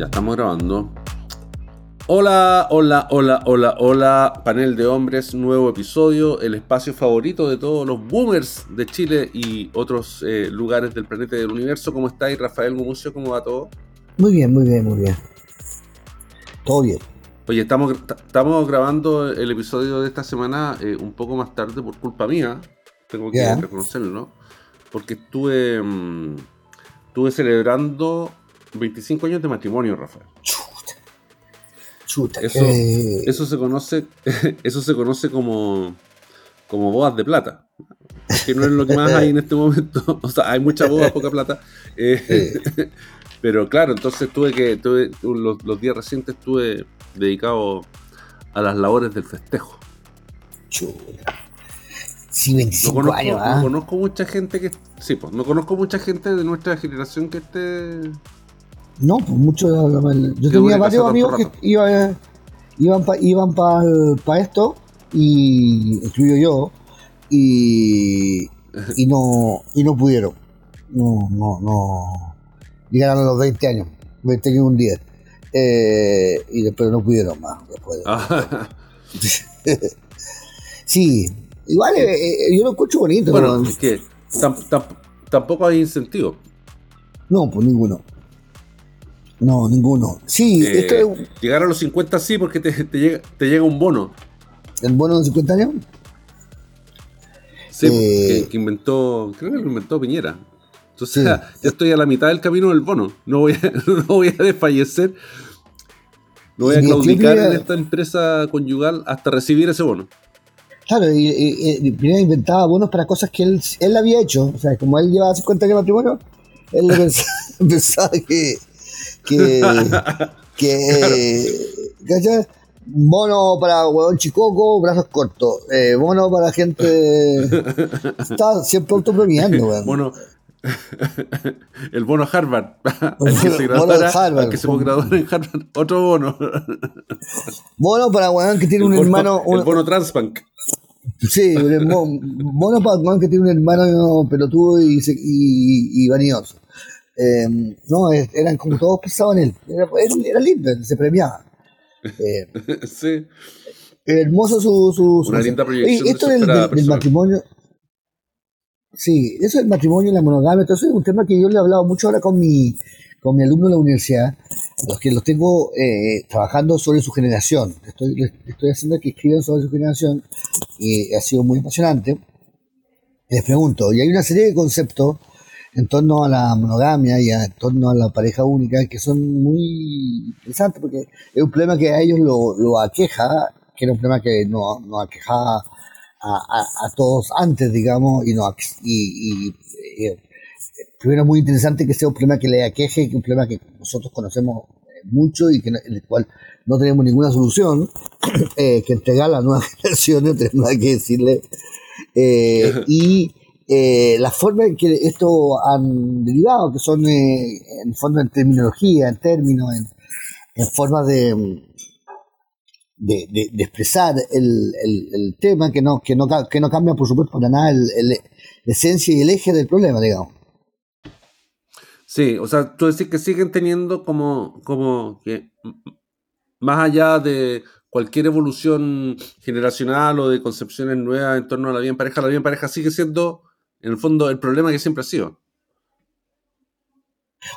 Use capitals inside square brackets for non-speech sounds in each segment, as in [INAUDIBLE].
Ya estamos grabando. Hola, hola, hola, hola, hola, panel de hombres, nuevo episodio, el espacio favorito de todos los boomers de Chile y otros eh, lugares del planeta y del universo. ¿Cómo estáis, Rafael Gumucio? ¿Cómo va todo? Muy bien, muy bien, muy bien. Todo bien. Oye, estamos, estamos grabando el episodio de esta semana eh, un poco más tarde por culpa mía, tengo que reconocerlo, ¿no? Porque estuve, mm, estuve celebrando 25 años de matrimonio, Rafael. Chuta. Chuta. Eso, eh, eso se conoce, [LAUGHS] eso se conoce como, como bodas de plata. Que no es lo que más hay en este momento. [LAUGHS] O sea, hay mucha boda, poca plata. Eh, [LAUGHS] pero claro, entonces tuve que, tuve, los, los días recientes estuve dedicado a las labores del festejo. chuta. Sí, No 25 conozco, años, no ¿ah? conozco mucha gente que. Sí, pues, no conozco mucha gente de nuestra generación que esté. No, pues mucho. Yo tenía varios amigos que iba- iban para iban pa, esto, y incluyo yo, y, y no y no pudieron. No, no, no. Llegaron a los 20 años, 20 años un día. Eh, y después no pudieron más. Después de- [LAUGHS] Sí, igual eh, eh, yo lo escucho bonito. bueno, ¿no? es que tam- tam- tampoco hay incentivo. No, pues ninguno. No, ninguno. Sí, Eh, esto es Llegar a los 50 sí, porque te, te llega, te llega un bono. el bono de 50 años. Sí, Eh, que, que inventó, creo que lo inventó Piñera. Entonces Sí. ya, [LAUGHS] ya estoy a la mitad del camino del bono. No voy a, [LAUGHS] no voy a desfallecer. No voy a claudicar en esta empresa conyugal hasta recibir ese bono. Claro, y, y, y Piñera inventaba bonos para cosas que él, él había hecho. O sea, como él llevaba 50 años de matrimonio, él [LAUGHS] pensaba, pensaba que. Que. [LAUGHS] que. ¿cachai? Bono para huevón chicoco, brazos cortos. Eh, bono para gente. [LAUGHS] Estaba siempre autopremiando, weón. Bono, [LAUGHS] el bono Harvard. El que se bono graduara, que se graduara en Harvard, otro bono. Bono para huevón que tiene El un bono, hermano. el un- bono Transbank. Sí, mono para huevón que tiene un hermano pelotudo y, se- y, y vanidoso. Eh, no, eran como todos pensaban en él. Era, era, lindo, se premiaba. Eh, [LAUGHS] sí. hermoso su. su, su Una linda proyección de esto del, matrimonio. Sí, eso del matrimonio y la monogamia, entonces es un tema que yo le he hablado mucho ahora con mi, con mi alumno de la universidad, los que los tengo eh, trabajando sobre su generación. Estoy, les- estoy haciendo que escriban sobre su generación y ha sido muy apasionante. Les pregunto, y hay una serie de conceptos en torno a la monogamia y a- en torno a la pareja única que son muy interesantes porque es un problema que a ellos lo, lo aqueja, que era un problema que no, no aquejaba a, a- a todos antes, digamos, y, no, y, y, eh, primero muy interesante que sea un problema que le aqueje, que es un problema que nosotros conocemos eh, mucho y que, no- en el cual no tenemos ninguna solución [CLEARS THROAT] eh, que entregar a las nuevas [LAUGHS] generaciones, tenemos nada que decirle. Eh, y eh, la forma en que esto han derivado, que son eh, en fondo en terminología, en términos, en, en formas de, de, expresar el, el- tema que no, que, no, que no cambia, por supuesto, para nada el, la esencia y el eje del problema, digamos. Sí, o sea, tú decís que siguen teniendo como, como que más allá de cualquier evolución generacional o de concepciones nuevas en torno a la vida en pareja, la vida en pareja sigue siendo, en el fondo, el problema que siempre ha sido.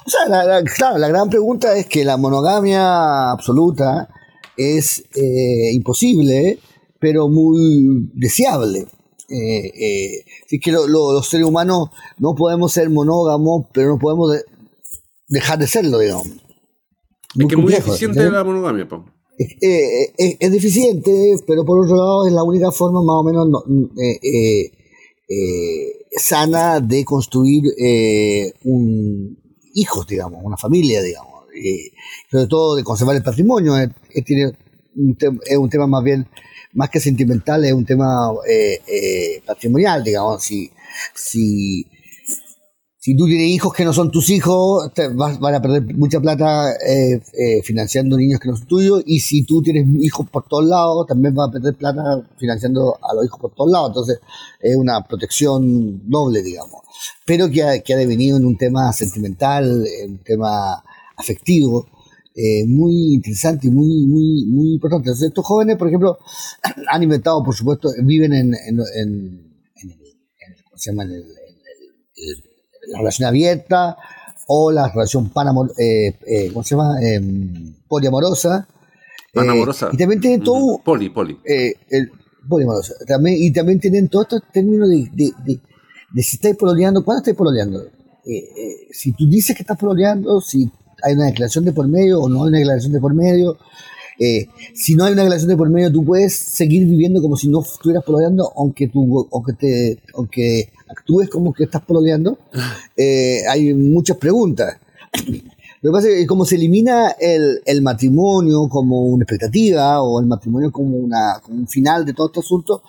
O sea, la, la- claro, la gran pregunta es que la monogamia absoluta es eh, imposible, pero muy deseable. Eh, eh, es que lo- lo- los seres humanos no podemos ser monógamos, pero no podemos de- dejar de serlo, digamos. Es que es muy eficiente la monogamia. Es, eh, es- es deficiente, pero por otro lado es la única forma más o menos no- eh, eh, sana de construir eh, un hijos, digamos, una familia, digamos. Eh, sobre todo de conservar el patrimonio. eh, eh, tiene un es un tema más bien, más que sentimental, es un tema patrimonial, digamos. Si, si, si tú tienes hijos que no son tus hijos, te vas, van a perder mucha plata eh, eh, financiando niños que no son tuyos. Y si tú tienes hijos por todos lados, también vas a perder plata financiando a los hijos por todos lados. Entonces, es una protección doble, digamos. Pero que ha, que ha devenido en un tema sentimental, en un tema afectivo, eh, muy interesante y muy, muy, muy importante. estos jóvenes, por ejemplo, [CLEARS THROAT] han inventado, por supuesto, viven en, en, en, ¿cómo se llama? La relación abierta o la relación panamor, eh, eh, ¿cómo se llama? Em, poliamorosa. Panamorosa. y también tienen todo... Poli, poli. el, poliamorosa. También, y también tienen todos estos términos de, de, de, de si estáis pololeando, ¿cuándo estáis pololeando? si tú dices que estás pololeando, si hay una declaración de por medio o no hay una declaración de por medio. Eh, si no hay una declaración de por medio, tú puedes seguir viviendo como si no estuvieras pololeando, aunque, tú, aunque, te, aunque actúes como que estás pololeando. Eh, hay muchas preguntas. Lo que pasa es que como se elimina el, el matrimonio como una expectativa o el matrimonio como, una, como un final de todo este asunto,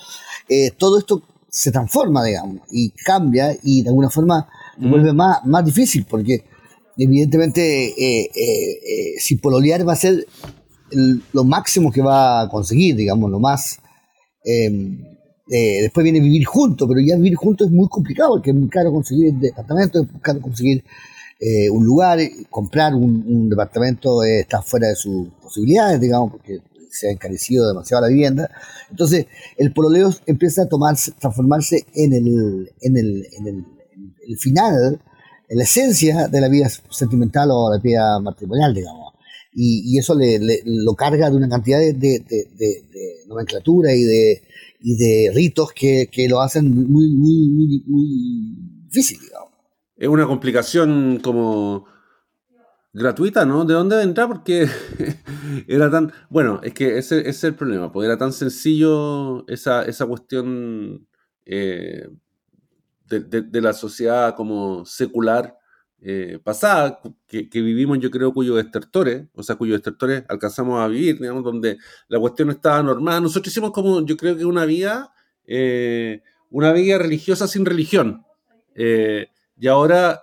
eh, todo esto se transforma, digamos, y cambia y de alguna forma vuelve más, más difícil porque evidentemente, eh, si pololear va a ser lo máximo que va a conseguir, digamos, lo más. Em, después viene vivir juntos, pero ya vivir juntos es muy complicado, porque es muy caro conseguir departamento, es muy caro conseguir un lugar, comprar un, departamento está fuera de sus posibilidades, digamos, porque se ha encarecido demasiado la vivienda. Entonces, el pololeo empieza a tomarse, transformarse en el, en el, en el, en el final la esencia de la vida sentimental o la vida matrimonial, digamos. Y, eso le, lo carga de una cantidad de, nomenclatura y de, y de ritos que, lo hacen muy, muy, muy, difícil, digamos. Es una complicación como gratuita, ¿no? ¿De dónde vendrá? Porque [LAUGHS] era tan... Bueno, es que ese, es el problema, porque era tan sencillo esa, esa cuestión eh, de, la sociedad como secular eh, pasada, que, vivimos yo creo cuyos estertores, o sea, cuyos estertores alcanzamos a vivir, digamos, donde la cuestión estaba normal. Nosotros hicimos como, yo creo que una vida, eh, una vida religiosa sin religión. Eh, y ahora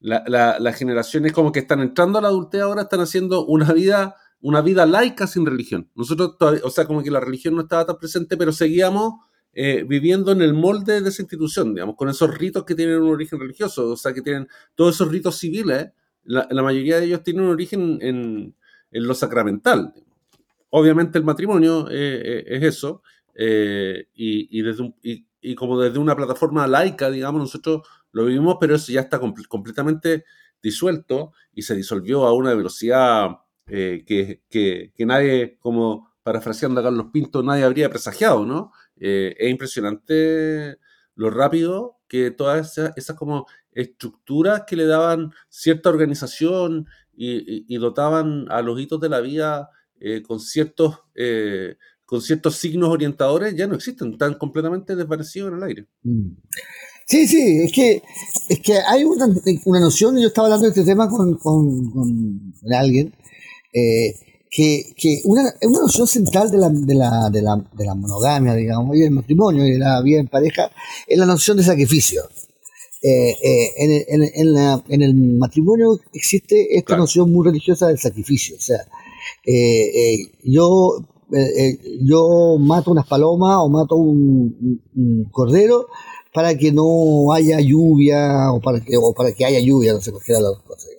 las generaciones como que están entrando a la adultez ahora están haciendo una vida una vida laica sin religión. Nosotros, o sea, como que la religión no estaba tan presente, pero seguíamos eh, viviendo en el molde de esa institución, digamos, con esos ritos que tienen un origen religioso, o sea, que tienen todos esos ritos civiles, la, mayoría de ellos tienen un origen en, lo sacramental. Obviamente el matrimonio eh, eh, es eso, y, desde y, como desde una plataforma laica, digamos, nosotros lo vivimos, pero eso ya está completamente disuelto y se disolvió a una velocidad que, que, que nadie, como parafraseando a Carlos Pinto, nadie habría presagiado, ¿no? Eh, es impresionante lo rápido que todas esas, como estructuras que le daban cierta organización y, dotaban a los hitos de la vida eh, con ciertos eh, con ciertos signos orientadores ya no existen, están completamente desvanecidos en el aire. Mm. Sí, sí, es que, es que hay una, una noción, yo estaba hablando de este tema con, con, con alguien, que, que una, una noción central de la, de, la, de, la, de la monogamia, digamos, y del matrimonio y de la vida en pareja es la noción de sacrificio. Eh, eh, en, en, en, la, en, el matrimonio existe esta noción muy religiosa del sacrificio. O sea, eh, yo, yo mato unas palomas o mato un, un, cordero para que no haya lluvia o para que, o para que haya lluvia, no sé, cualquiera de las dos cosas.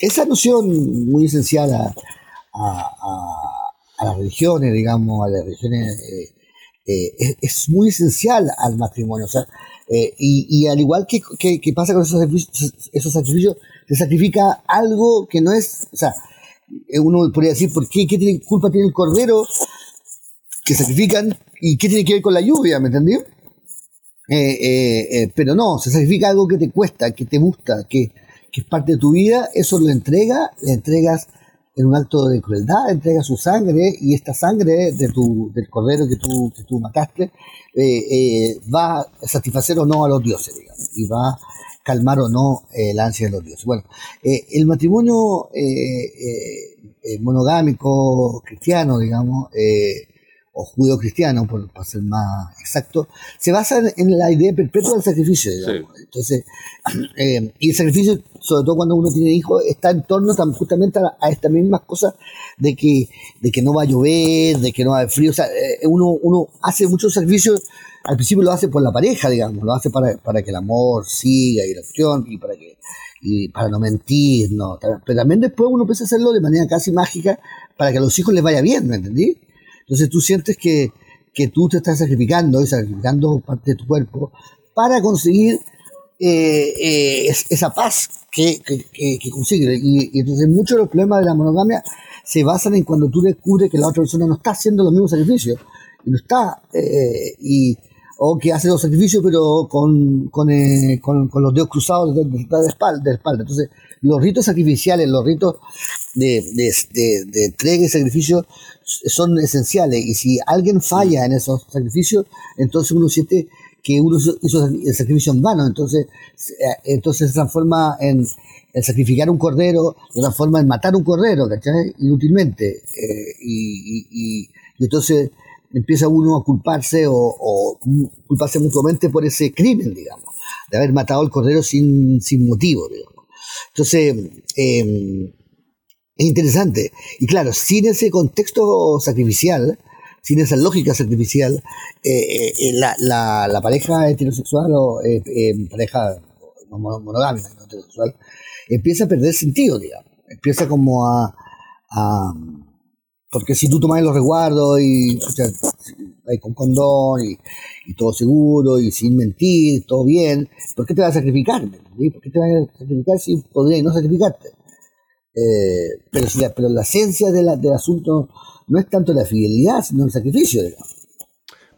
Esa noción muy esencial a, las religiones, digamos, a las religiones, eh, eh, es, muy esencial al matrimonio. O sea, eh, y, al igual que, pasa con esos sacrificios, esos sacrificios, se sacrifica algo que no es, o sea, uno podría decir, ¿por qué? ¿Qué tiene, culpa tiene el cordero que sacrifican y qué tiene que ver con la lluvia? ¿Me entendí? pero no, se sacrifica algo que te cuesta, que te gusta, que, que es parte de tu vida, eso lo entrega, le entregas en un acto de crueldad, entrega su sangre y esta sangre de tu, del cordero que tú, que tú mataste eh, eh, va a satisfacer o no a los dioses, digamos, y va a calmar o no eh, la ansia de los dioses. Bueno, el matrimonio monogámico cristiano, digamos, o judeo-cristiano, por, para ser más exacto, se basa en, la idea perpetua del sacrificio. Entonces, [CLEARS THROAT] eh, y el sacrificio, sobre todo cuando uno tiene hijos, está en torno justamente a, estas mismas cosas de que, de que no va a llover, de que no va a haber frío. O sea, eh, uno, uno hace muchos sacrificios al principio lo hace por la pareja, digamos, lo hace para, para que el amor siga y la acción y para que y para no mentir, no, pero también después uno empieza a hacerlo de manera casi mágica para que a los hijos les vaya bien, ¿me entendí? Entonces tú sientes que, que tú te estás sacrificando y sacrificando parte de tu cuerpo para conseguir eh, eh, esa paz que, que, que, consigue. Y, entonces muchos de los problemas de la monogamia se basan en cuando tú descubres que la otra persona no está haciendo los mismos sacrificios y no está eh, y o que hace los sacrificios pero con, con, con, los dedos cruzados de, de, espalda, espalda. Entonces, los ritos sacrificiales, los ritos de, de, entrega y sacrificio son esenciales. Y si alguien falla en esos sacrificios, entonces uno siente que uno hizo el sacrificio en vano, entonces, eh, entonces se transforma en, sacrificar un cordero, se transforma en matar un cordero, ¿cachai? Inútilmente. Eh, y, entonces empieza uno a culparse o, culparse mutuamente por ese crimen, digamos, de haber matado al cordero sin, sin motivo, digamos. Entonces, em, es interesante. Y claro, sin ese contexto sacrificial, sin esa lógica sacrificial, eh, eh, eh, la, la, la, pareja heterosexual o pareja monogámica, no heterosexual, empieza a perder sentido, digamos. Empieza como a, porque si tú tomas los resguardos y o con condón y, y, todo seguro y sin mentir, todo bien, ¿por qué te vas a sacrificar? ¿Por qué te vas a sacrificar si podrías no sacrificarte? pero, si la, pero la esencia de la, del asunto no es tanto la fidelidad, sino el sacrificio.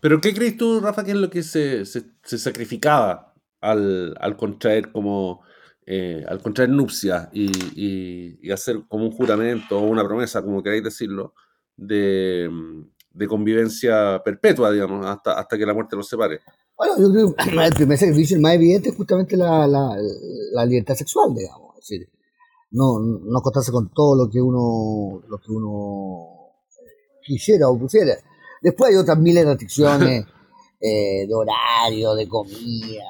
Pero ¿qué crees tú, Rafa, que es lo que se, sacrificaba al, contraer como eh, al contraer nupcias y, hacer como un juramento o una promesa, como queráis decirlo, de, convivencia perpetua, digamos, hasta, hasta que la muerte los separe? Bueno, yo creo que el primer sacrificio, el más evidente, es justamente la, la, libertad sexual, digamos. Es decir, no, no acostarse con todo lo que uno, lo que uno quisiera o pusiera. Después hay otras miles de restricciones [LAUGHS] eh, de horario, de comida,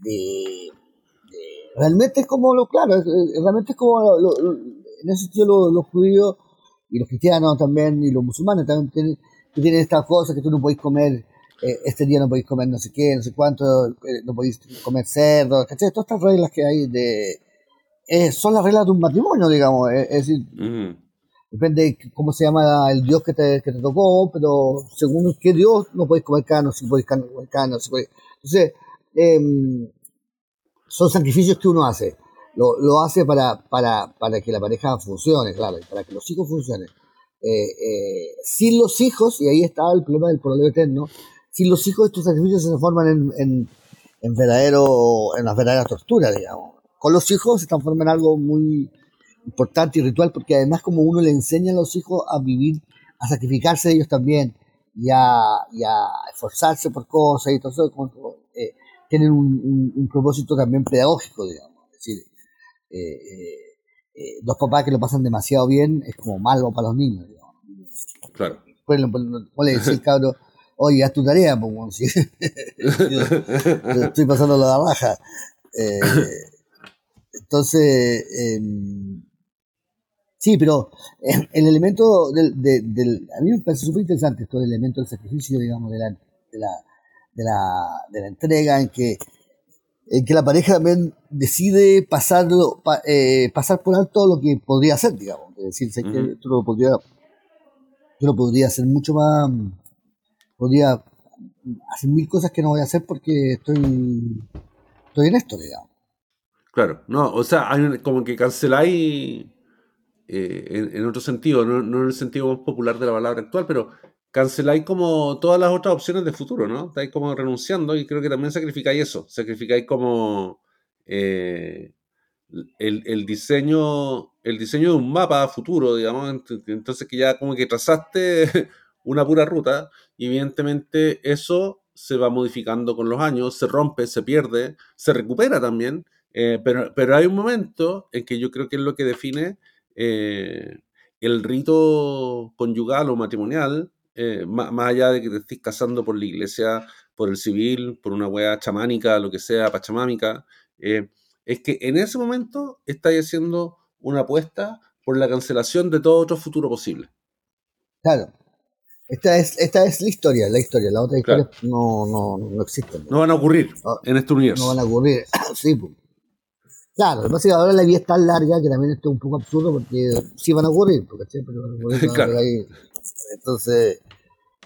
de, Realmente es como lo, claro, realmente es como, en ese sentido los, judíos y los cristianos también y los musulmanes también tienen, tienen estas cosas que tú no podéis comer, eh, este día no podéis comer no sé qué, no sé cuánto, eh, no podéis comer cerdo, ¿cachai? Todas estas reglas que hay de... son las reglas de un matrimonio, digamos, es, decir, depende cómo se llama el dios que te, que te tocó, pero según qué dios no podéis comer carne, si podéis comer carne, si podéis... Entonces, em, son sacrificios que uno hace. Lo, lo hace para, para, para, que la pareja funcione, claro, para que los hijos funcionen. Eh, eh, sin los hijos, y ahí está el problema del problema eterno, sin los hijos estos sacrificios se transforman en, en, en, verdadero, en las verdaderas torturas, digamos. Con los hijos se transforman en algo muy, importante y ritual, porque además como uno le enseña a los hijos a vivir, a sacrificarse ellos también, y a, esforzarse por cosas y todo eso, eh, tienen un, propósito también pedagógico, digamos. Es decir, eh, eh, dos papás que lo pasan demasiado bien es como malo para los niños, digamos. Claro. Pues, le decir [LAUGHS] cabrón, oye, haz tu tarea, pues, [LAUGHS] estoy pasando la raja. entonces, em, Sí, pero eh, el elemento del, del, A mí me parece súper interesante esto el elemento del sacrificio, digamos, de la, de la, de la, de la entrega, en que, en que la pareja también decide pasarlo, eh, pasar por alto lo que podría hacer, digamos. Es decir, sé que tú lo podría, tú lo podría hacer mucho más. Podría hacer mil cosas que no voy a hacer porque estoy, estoy en esto, digamos. Claro, no, o sea, hay como que canceláis eh, en, otro sentido, no, en el sentido más popular de la palabra actual, pero canceláis como todas las otras opciones de futuro, ¿no? Estáis como renunciando y creo que también sacrificáis eso, sacrificáis como eh, el, diseño el diseño de un mapa futuro, digamos, entonces que ya como que trazaste [LAUGHS] una pura ruta y evidentemente eso se va modificando con los años, se rompe, se pierde, se recupera también, eh, pero, pero hay un momento en que yo creo que es lo que define eh, el rito conyugal o matrimonial, eh, más, allá de que te estés casando por la iglesia, por el civil, por una wea chamánica, lo que sea, pachamámica, eh, es que en ese momento estáis haciendo una apuesta por la cancelación de todo otro futuro posible. Claro. Esta es, esta es la historia, la historia. La otra historia no, no, no existen. No van a ocurrir en este universo. No van a ocurrir, [COUGHS] sí. Pues. Claro, lo que pasa es que ahora la vida es tan larga que también esto es un poco absurdo porque sí van a ocurrir, porque siempre van a ocurrir. [LAUGHS] claro. Entonces,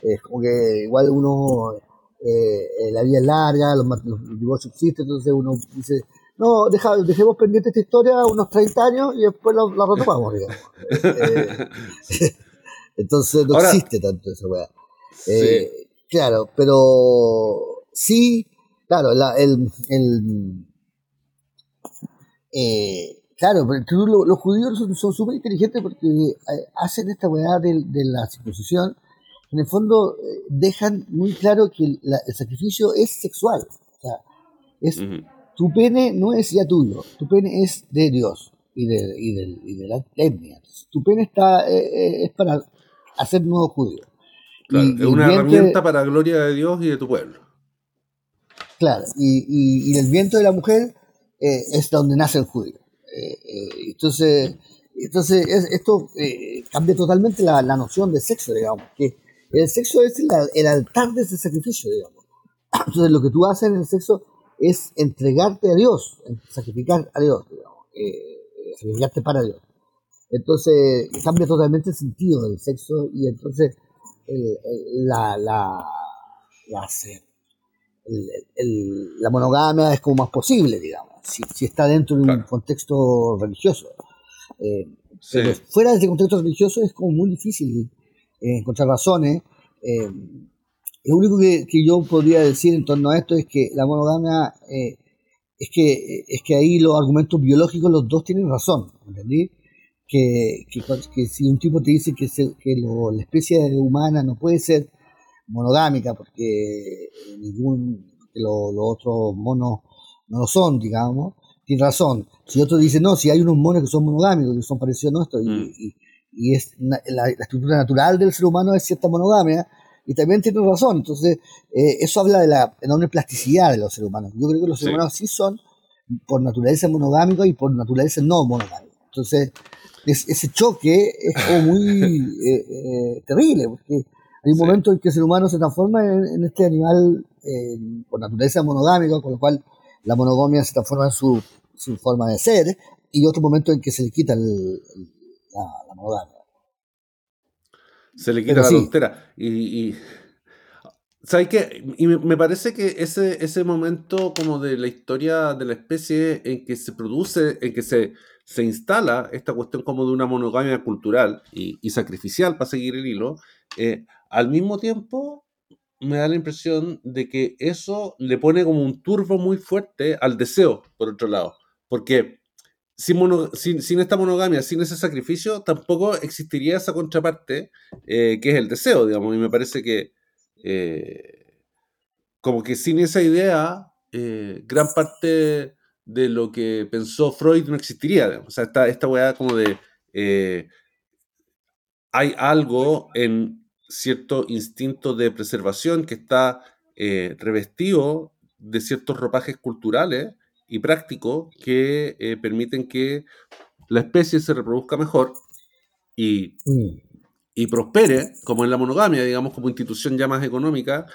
es como que igual uno, eh, la vida es larga, los, los, divorcios existen, entonces uno dice, no, deja, dejemos pendiente esta historia unos 30 años y después la, retomamos, digamos. [LAUGHS] Eh, [LAUGHS] entonces no existe tanto esa weá. Eh, claro, pero sí, claro, el, el eh, claro, pero los, judíos son súper inteligentes porque hacen esta weá de, de, la circuncisión. En el fondo dejan muy claro que el sacrificio es sexual. O sea, es, tu pene no es ya tuyo, tu pene es de Dios y de, y de, y de la etnia. Tu pene está, eh, eh, es para hacer nuevos judíos. Claro, es una herramienta para la gloria de Dios y de tu pueblo. Claro, y, y el viento de la mujer eh, es donde nace el judío. entonces, entonces esto cambia totalmente la, la, noción de sexo, digamos, que el sexo es el, altar de ese sacrificio, digamos. [CLEARS THROAT] Entonces lo que tú haces en el sexo es entregarte a Dios, sacrificar a Dios, digamos, eh, sacrificarte para Dios. Entonces cambia totalmente el sentido del sexo y entonces la, la, la, monogamia es como más posible, digamos, si, si está dentro de un contexto religioso. Eh, pero fuera de ese contexto religioso es como muy difícil eh, encontrar razones. Eh, lo único que, yo podría decir en torno a esto es que la monogamia, eh, es, que, es que ahí los argumentos biológicos los dos tienen razón, ¿entendí? Que, que, si un tipo te dice que, que la especie humana no puede ser monogámica porque ningún de los otros monos no lo son, digamos, tiene razón. Si otro dice, no, si hay unos monos que son monogámicos, que son parecidos a nuestros, y, mm. y, es la, la, estructura natural del ser humano es cierta monogamia, y también tiene razón. Entonces, eh, eso habla de la enorme plasticidad de los seres humanos. Yo creo que los seres humanos sí son por naturaleza monogámicos y por naturaleza no monogámicos. Entonces, ese choque es como muy [LAUGHS] eh, eh, terrible, porque hay un momento en que el ser humano se transforma en, este animal por naturaleza monogámico, con lo cual la monogamia se transforma en su, forma de ser, y otro momento en que se le quita la, la monogamia. Se le quita la tontera. Y, y ¿Sabes qué? Y me, parece que ese, ese momento como de la historia de la especie en que se produce, en que se, se instala esta cuestión como de una monogamia cultural y, sacrificial, para seguir el hilo, eh, al mismo tiempo me da la impresión de que eso le pone como un turbo muy fuerte al deseo, por otro lado. Porque sin, sin, esta monogamia, sin ese sacrificio, tampoco existiría esa contraparte eh, que es el deseo, digamos. Y me parece que, eh, como que sin esa idea, eh, gran parte de lo que pensó Freud no existiría. Digamos. O sea, esta, esta weá como de. hay algo en cierto instinto de preservación que está revestido de ciertos ropajes culturales y práctico que eh, permiten que la especie se reproduzca mejor y, mm. y, prospere, como en la monogamia, digamos, como institución ya más económica,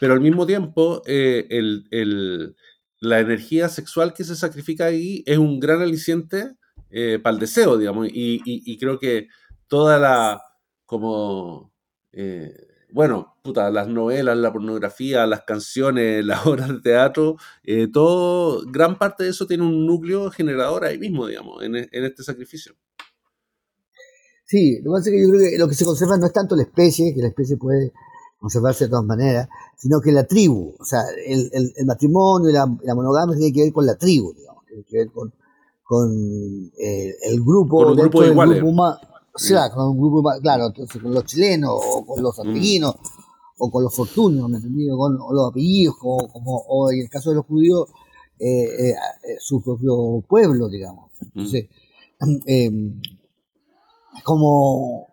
pero al mismo tiempo eh, el, la energía sexual que se sacrifica ahí es un gran aliciente eh, para el deseo, digamos, y, y, creo que toda la, como bueno, puta, las novelas, la pornografía, las canciones, [LAUGHS] las obras de teatro, eh, todo, gran parte de eso tiene un núcleo generador ahí mismo, digamos, en, este sacrificio. Sí, lo que pasa es que yo creo que lo que se conserva no es tanto la especie, que la especie puede conservarse de todas maneras, sino que la tribu, o sea, el, matrimonio y la, monogamia tiene que ver con la tribu, digamos, tiene que ver con, eh, el grupo, con un grupo de iguales. O sea, con un grupo, claro, entonces con los chilenos, o con los mm. argentinos, o con los fortunios, ¿me entendí? Con los apellidos, como, como, o en el caso de los judíos, eh, eh, eh su propio pueblo, digamos. Mm. Entonces, eh, como.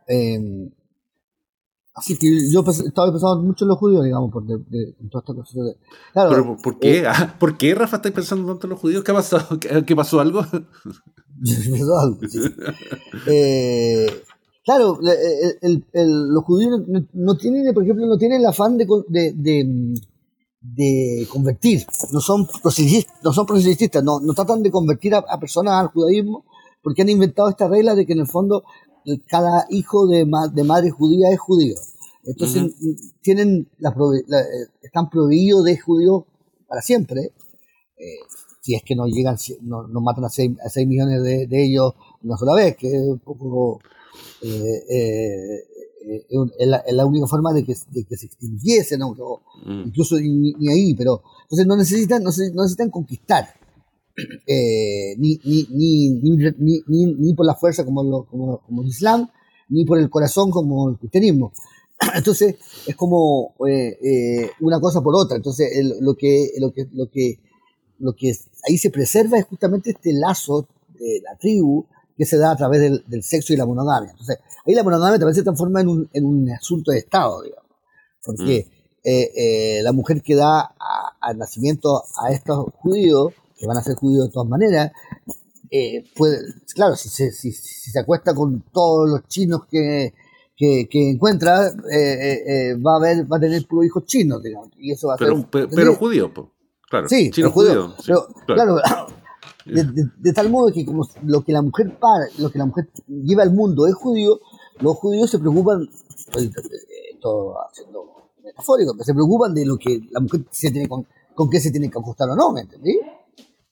Eh, así que yo estaba pensando mucho en los judíos, digamos, por de, de, toda esta cosa. De, claro, ¿Pero por qué? Eh, ah, ¿Por qué, Rafa, estáis pensando tanto en los judíos? ¿Qué ha pasado? ¿Qué, qué pasó algo? [LAUGHS] eh, Claro, los judíos no, tienen, por ejemplo, no tienen el afán de, de, convertir, no son proselitistas, no, son proselitistas, no, no tratan de convertir a, personas al judaísmo, porque han inventado esta regla de que en el fondo cada hijo de, de madre judía es judío. Entonces tienen la, eh, están prohibidos de judíos para siempre. Eh, si es que no llegan, no, matan a 6, a millones de, ellos una sola vez, que es un poco eh, eh, es, la, única forma de que, de que se extinguiesen, mm. incluso ni, ahí, pero entonces no necesitan, no, necesitan conquistar. Ni, ni, ni, ni, por la fuerza como, lo, como, como el Islam, ni por el corazón como el cristianismo. [CLEARS THROAT] Entonces es como una cosa por otra. Entonces lo que lo que lo que lo que ahí se preserva es justamente este lazo de la tribu que se da a través del, sexo y la monogamia. Entonces, ahí la monogamia también se transforma en un, en un asunto de Estado, digamos. Porque mm. eh, eh, la mujer que da al nacimiento a estos judíos, que van a ser judíos de todas maneras, eh, puede, claro, si se, si, se acuesta con todos los chinos que, que, encuentra, va a haber, va a tener puros hijos chinos, digamos. Y eso va a pero, ser, pero, pero judíos, pues. Claro, sí, chino judío. claro, [COUGHS] de, tal modo que como lo que la mujer para, lo que la mujer lleva al mundo es judío, los judíos se preocupan, todo haciendo metafórico, se preocupan de lo que la mujer se tiene con, con qué se tiene que ajustar o no, ¿me entendí?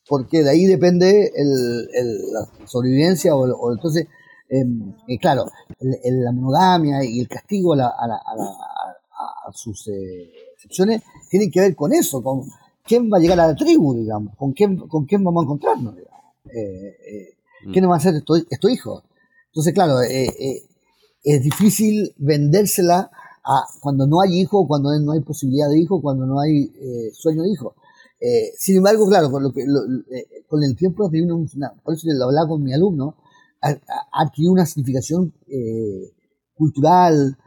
Porque de ahí depende el, la sobrevivencia o, entonces, em, eh, claro, la monogamia y el castigo a, la, a, la, a, sus eh, excepciones tienen que ver con eso, con quién va a llegar a la tribu, digamos, con quién, con quién vamos a encontrarnos, digamos. Eh, eh, mm. ¿Quién va a ser estos, estos hijos? Entonces, claro, eh, es difícil vendérsela a cuando no hay hijo, cuando no hay posibilidad de hijo, cuando no hay sueño de hijo. Sin embargo, claro, con, lo que, con el tiempo una, por eso lo hablaba con mi alumno, ha, una significación cultural,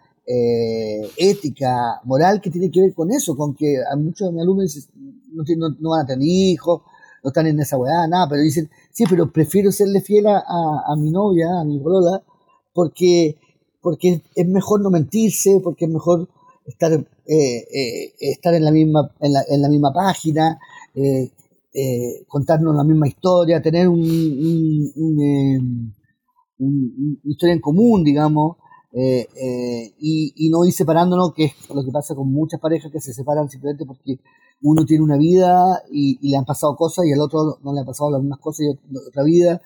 ética, moral que tiene que ver con eso, con que a muchos de mis alumnos no, no, van a tener hijos, no están en esa weá, nada, pero dicen, sí, pero prefiero serle fiel a, a mi novia, a mi bolola, porque, porque es mejor no mentirse, porque es mejor estar, eh, eh, estar en la misma, en la, en la misma página, eh, contarnos la misma historia, tener un, un, una historia en común, digamos, y, y, no ir separándonos, que es lo que pasa con muchas parejas que se separan simplemente porque uno tiene una vida y, le han pasado cosas y al otro no le han pasado las mismas cosas y otra vida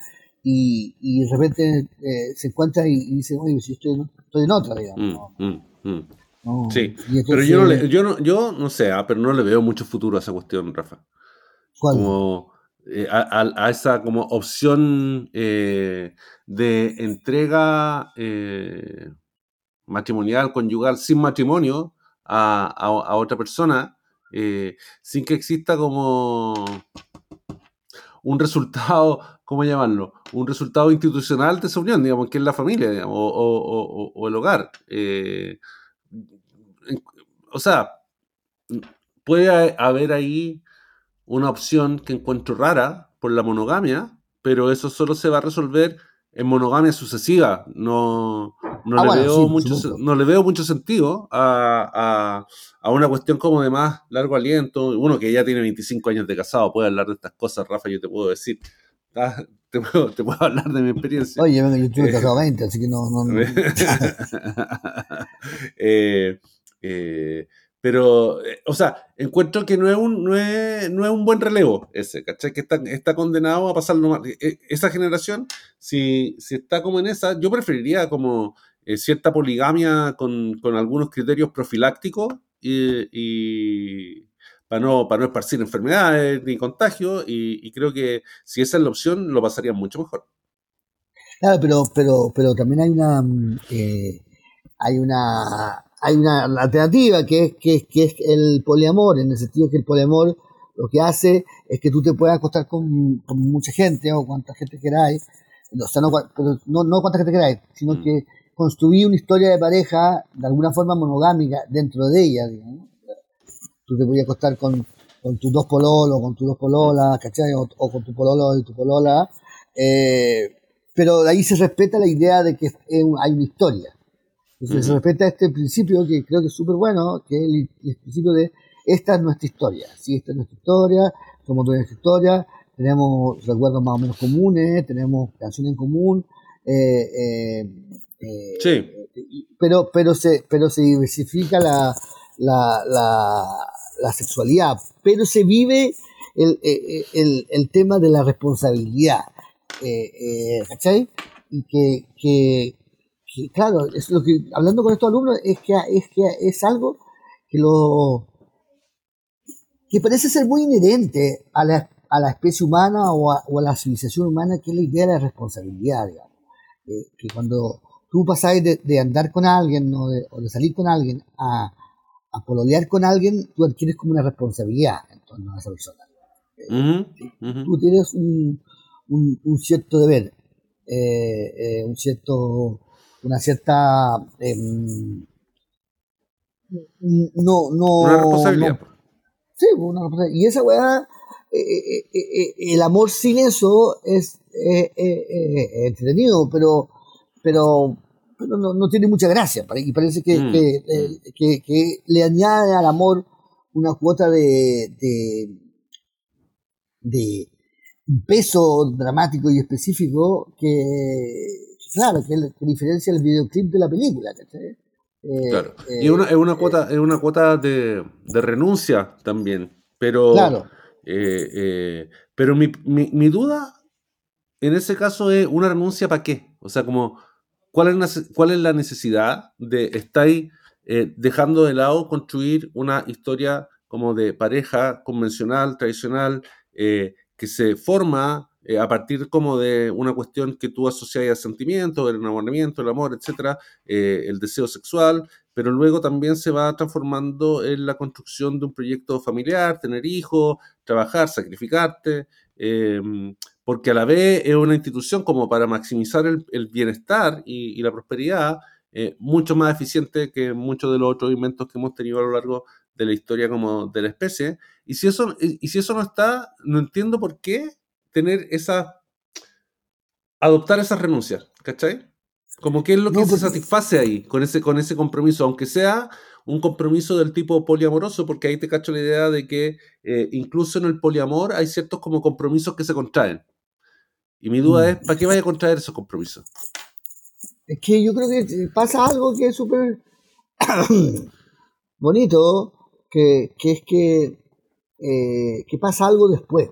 y, y de repente eh, se encuentra y, dice, oye, si estoy, estoy en otra, digamos. Mm, mm, mm. Sí, pero yo no, le, yo, no, yo no sé, ah, pero no le veo mucho futuro a esa cuestión, Rafa. Como eh, a, esa como opción eh, de entrega matrimonial, conyugal, sin matrimonio a, a otra persona eh, sin que exista como un resultado, ¿cómo llamarlo? Un resultado institucional de esa unión, digamos, que es la familia, o, el hogar. Eh, o sea, puede haber ahí una opción que encuentro rara por la monogamia, pero eso solo se va a resolver en monogamia sucesiva. No, no, ah, le, veo mucho, no le veo mucho sentido a, a, una cuestión como de más largo aliento. Uno que ya tiene 25 años de casado puede hablar de estas cosas, Rafa, yo te puedo decir. Te puedo, te puedo, hablar de mi experiencia. Oye, yo estuve casado 20, así que no. no, [LAUGHS] eh, eh, pero, eh, o sea, encuentro que no es un, no es, no es un buen relevo ese, ¿cachai? Que está, está condenado a pasar mal. Esa generación, si, si está como en esa, yo preferiría como eh, cierta poligamia con, con, algunos criterios profilácticos y, para, no, para no esparcir enfermedades ni contagios, y, creo que si esa es la opción, lo pasaría mucho mejor. Claro, pero, pero, pero también hay una, mm, hay una hay una alternativa que es, que, que, es el poliamor, en el sentido que el poliamor lo que hace es que tú te puedas acostar con, con mucha gente o cuanta gente queráis, o sea, no, no, no cuánta gente queráis, sino mm. que construir una historia de pareja de alguna forma monogámica dentro de ella, digamos. Tú te puedes acostar con, con tus dos pololos, con tus dos pololas, ¿cachai? O, con tu pololo y tu polola, eh, pero ahí se respeta la idea de que hay una historia. Entonces se respeta este principio que creo que es súper bueno, que es el, principio de esta es nuestra historia. ¿sí? Esta es nuestra historia, somos de nuestra historia, tenemos recuerdos más o menos comunes, tenemos canciones en común. Eh, eh, eh, sí. Pero, pero, se, pero se diversifica la, la, la, sexualidad, pero se vive el, el, el tema de la responsabilidad. ¿Cachai? Y que, que, claro, es lo que, hablando con estos alumnos, es que es, que es algo que lo que parece ser muy inherente a la, a la especie humana o a, la civilización humana, que es la idea de la responsabilidad, digamos. Eh, que cuando tú pasas de, andar con alguien o de, salir con alguien a, a, pololear con alguien, tú adquieres como una responsabilidad en torno a esa persona. Tú tienes un, un, cierto deber, eh, eh, un cierto una cierta em, no no una responsabilidad sí una responsabilidad. y esa weá eh, eh, eh, el amor sin eso es entretenido pero pero no, no, tiene mucha gracia y parece que, mm, mm. que, que, le añade al amor una cuota de, de, de peso dramático y específico que, Claro, que, diferencia el videoclip de la película, eh, claro. y es una, una, eh, cuota, es una cuota de, renuncia también. Pero, claro. Eh, pero mi, mi, duda en ese caso es una renuncia para qué? O sea, como, ¿cuál es, cuál es la necesidad de estar dejando de lado construir una historia como de pareja convencional, tradicional, que se forma eh, a partir como de una cuestión que tú asocias al sentimiento, el enamoramiento, el amor, etcétera, eh, el deseo sexual, pero luego también se va transformando en la construcción de un proyecto familiar, tener hijos, trabajar, sacrificarte, em, porque a la vez es una institución como para maximizar el, bienestar y, la prosperidad, eh, mucho más eficiente que muchos de los otros inventos que hemos tenido a lo largo de la historia como de la especie. Y si eso, y si eso no está, no entiendo por qué tener esa, adoptar esas renuncias, ¿cachai? Como que es lo que se pues, satisface ahí, con ese, con ese compromiso, aunque sea un compromiso del tipo poliamoroso, porque ahí te cacho la idea de que eh, incluso en el poliamor hay ciertos como compromisos que se contraen. Y mi duda mm. es, ¿para qué vaya a contraer esos compromisos? Es que yo creo que pasa algo que es súper [COUGHS] bonito, que, es que, eh, que pasa algo después.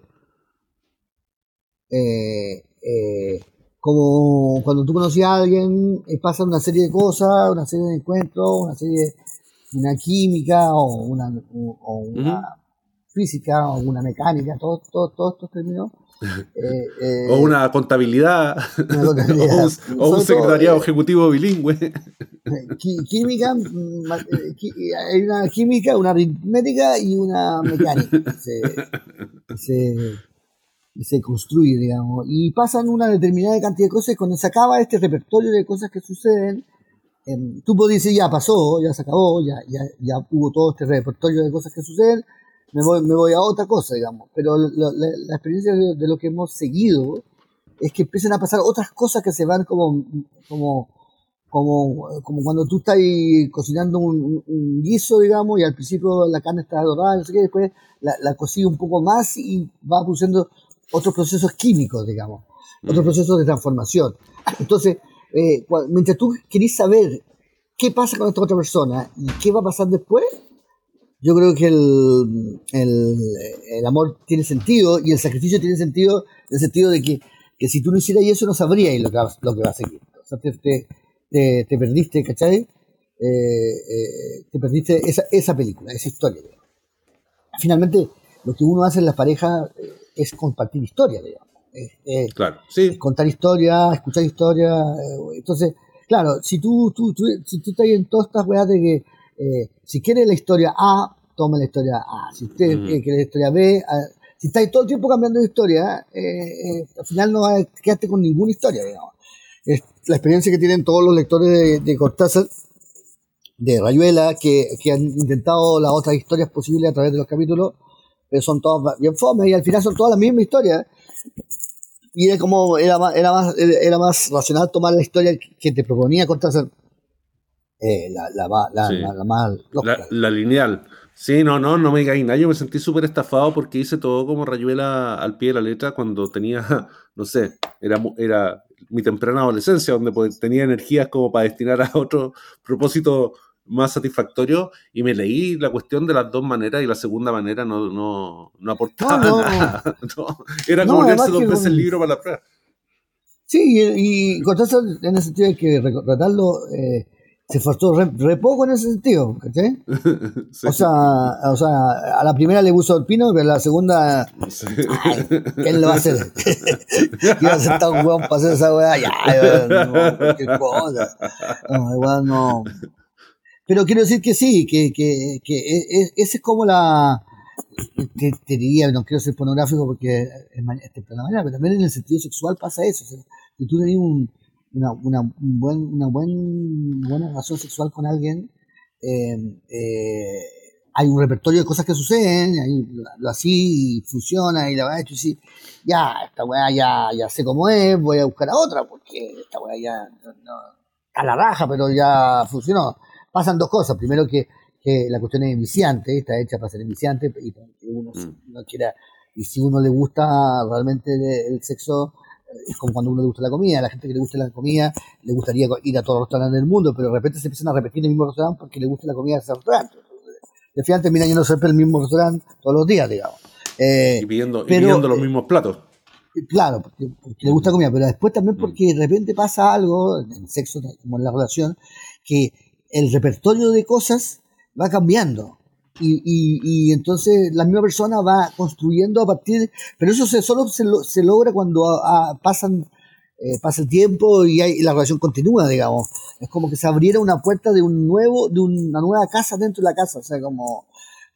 Eh, eh, como cuando tú conocías a alguien, eh, pasan una serie de cosas, una serie de encuentros, una serie de una química o una, o, una física o una mecánica, todos todo, todo estos términos. [LAUGHS] o una contabilidad, [LAUGHS] o un, secretariado ejecutivo bilingüe. química, mm, hay una química, una aritmética y una mecánica. [LAUGHS] se, se construye, digamos, y pasan una determinada cantidad de cosas y cuando se acaba este repertorio de cosas que suceden, eh, tú puedes decir, ya pasó, ya se acabó, ya, ya, ya hubo todo este repertorio de cosas que suceden, me voy, me voy a otra cosa, digamos. Pero la, la, experiencia de, lo que hemos seguido es que empiezan a pasar otras cosas que se van como, como, como, como cuando tú estás cocinando un, guiso, digamos, y al principio la carne está dorada, no sé qué, después la, la un poco más y va produciendo otros procesos químicos, digamos, otros mm. procesos de transformación. Entonces, eh, mientras tú querés saber qué pasa con esta otra persona y qué va a pasar después, yo creo que el, el, amor tiene sentido y el sacrificio tiene sentido en el sentido de que, que si tú no hicieras eso no sabrías lo que va, lo que va a seguir. O sea, te, te, te, perdiste, ¿cachai? Eh, eh, te perdiste esa, esa película, esa historia. Finalmente, lo que uno hace en la pareja es compartir historia, digamos. claro, sí. contar historia, escuchar historia. Eh, entonces, claro, si tú, tú, tú, si tú estás en todas estas weas de que eh, si quieres la historia A, toma la historia A. Si usted quiere la historia B, si estáis todo el tiempo cambiando de historia, eh, al final no vas a quedarte con ninguna historia, digamos. Es la experiencia que tienen todos los lectores de, de Cortázar, de Rayuela, que, que, han intentado las otras historias posibles a través de los capítulos, son todos bien fome y al final son todas la misma historia. y era como, era más, era más, era más racional tomar la historia que te proponía Cortázar, eh, la, la, la, la, más La, lineal. Sí, no, no, no me digáis nada. Yo me sentí súper estafado porque hice todo como rayuela al pie de la letra cuando tenía, [LAUGHS] no sé, era, era mi temprana adolescencia, donde tenía energías como para destinar a otro propósito más satisfactorio y me leí la cuestión de las dos maneras y la segunda manera no, no, no aportaba nada. [LAUGHS] Era como leerse dos veces el libro para la prueba. Sí, y, y Cortázar en ese sentido hay que recordarlo, eh, se esforzó re, poco en ese sentido, ¿cachai? [LAUGHS] O, sea, o sea, a la primera le puso el pino, pero a la segunda, sí. ¿quién lo va a hacer? [LAUGHS] ¿Quién va a ser tan weón para hacer esa weá? Ya, no, cosa. No, igual no. Pero quiero decir que sí, que, que, que e, e, esa es como la. Te, te, diría, no quiero ser pornográfico porque es de manera, pero también en el sentido sexual pasa eso. O sea, si tú tenés un, una, una, un buen, una buen, buena relación sexual con alguien, eh, eh, hay un repertorio de cosas que suceden, ahí, lo así, y funciona, y la verdad es que sí, ya, esta weá ya, ya sé cómo es, voy a buscar a otra, porque esta weá ya no, a la raja, pero ya funcionó pasan dos cosas. Primero que, que la cuestión es enviciante, está hecha para ser enviciante y uno mm. no quiera, y si uno le gusta realmente el, sexo, eh, es como cuando uno le gusta la comida, a la gente que le gusta la comida le gustaría ir a todos los restaurantes del mundo, pero de repente se empiezan a repetir el mismo restaurante porque le gusta la comida de ese restaurante. Al final termina yendo siempre el mismo restaurante todos los días, digamos. Eh, y pidiendo, pidiendo los eh, mismos platos. Claro, porque, le gusta la comida, pero después también mm. porque de repente pasa algo, en el sexo como en la relación, que el repertorio de cosas va cambiando. Y, y, entonces la misma persona va construyendo a partir pero eso se, solo se, se logra cuando pasan eh, pasa el tiempo y, hay, la relación continúa digamos es como que se abriera una puerta de un nuevo de una nueva casa dentro de la casa o sea como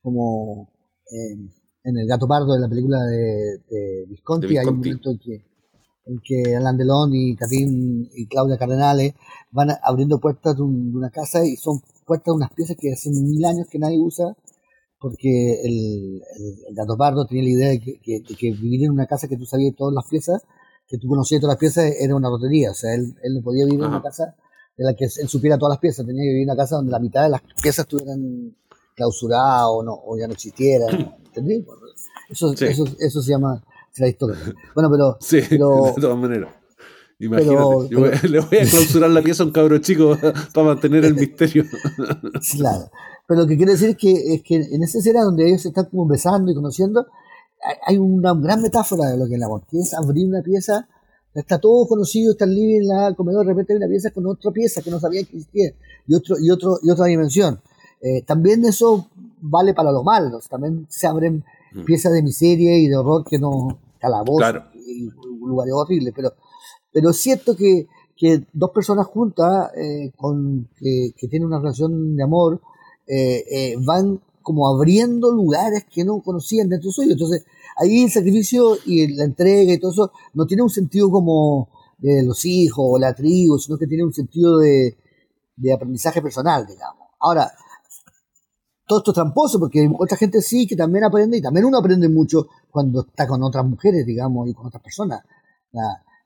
como eh, en el gato pardo de la película de, Visconti, hay un momento que en que Alain Delon y Katín y Claudia Cardenales van abriendo puertas de, una casa y son puertas de unas piezas que hace mil años que nadie usa porque el, el, gato pardo tenía la idea de que, vivir en una casa que tú sabías todas las piezas, que tú conocías todas las piezas, era una rotería. O sea, él, él no podía vivir en una casa en la que él supiera todas las piezas, tenía que vivir en una casa donde la mitad de las piezas estuvieran clausuradas o, no, o ya no existieran. [CLEARS THROAT] ¿Entendí? Eso, eso, eso se llama la historia. Bueno, pero. [LAUGHS] Sí, de todas maneras. Imagínate, [LAUGHS] le voy a clausurar la pieza a un cabro chico [LAUGHS] para mantener el misterio. Claro. Pero lo que quiero decir es que, es que en esa escena donde ellos se están como besando y conociendo, hay una gran metáfora de lo que es el amor, que es abrir una pieza, está todo conocido, está el living, la comedor, de repente hay una pieza con otra pieza que no sabía que existía, y, otro, y, otro, y otra dimensión. Eh, también eso vale para los malos, también se abren mm. piezas de miseria y de horror que no, calabozo claro. y lugares horribles, pero, pero es cierto que, que dos personas juntas eh, con, que, tienen una relación de amor eh, eh, van como abriendo lugares que no conocían dentro suyo. Entonces, ahí el sacrificio y la entrega y todo eso no tiene un sentido como de los hijos o la tribu, sino que tiene un sentido de, de aprendizaje personal, digamos. Ahora, todo esto es tramposo porque otra gente sí que también aprende y también uno aprende mucho cuando está con otras mujeres, digamos, y con otras personas.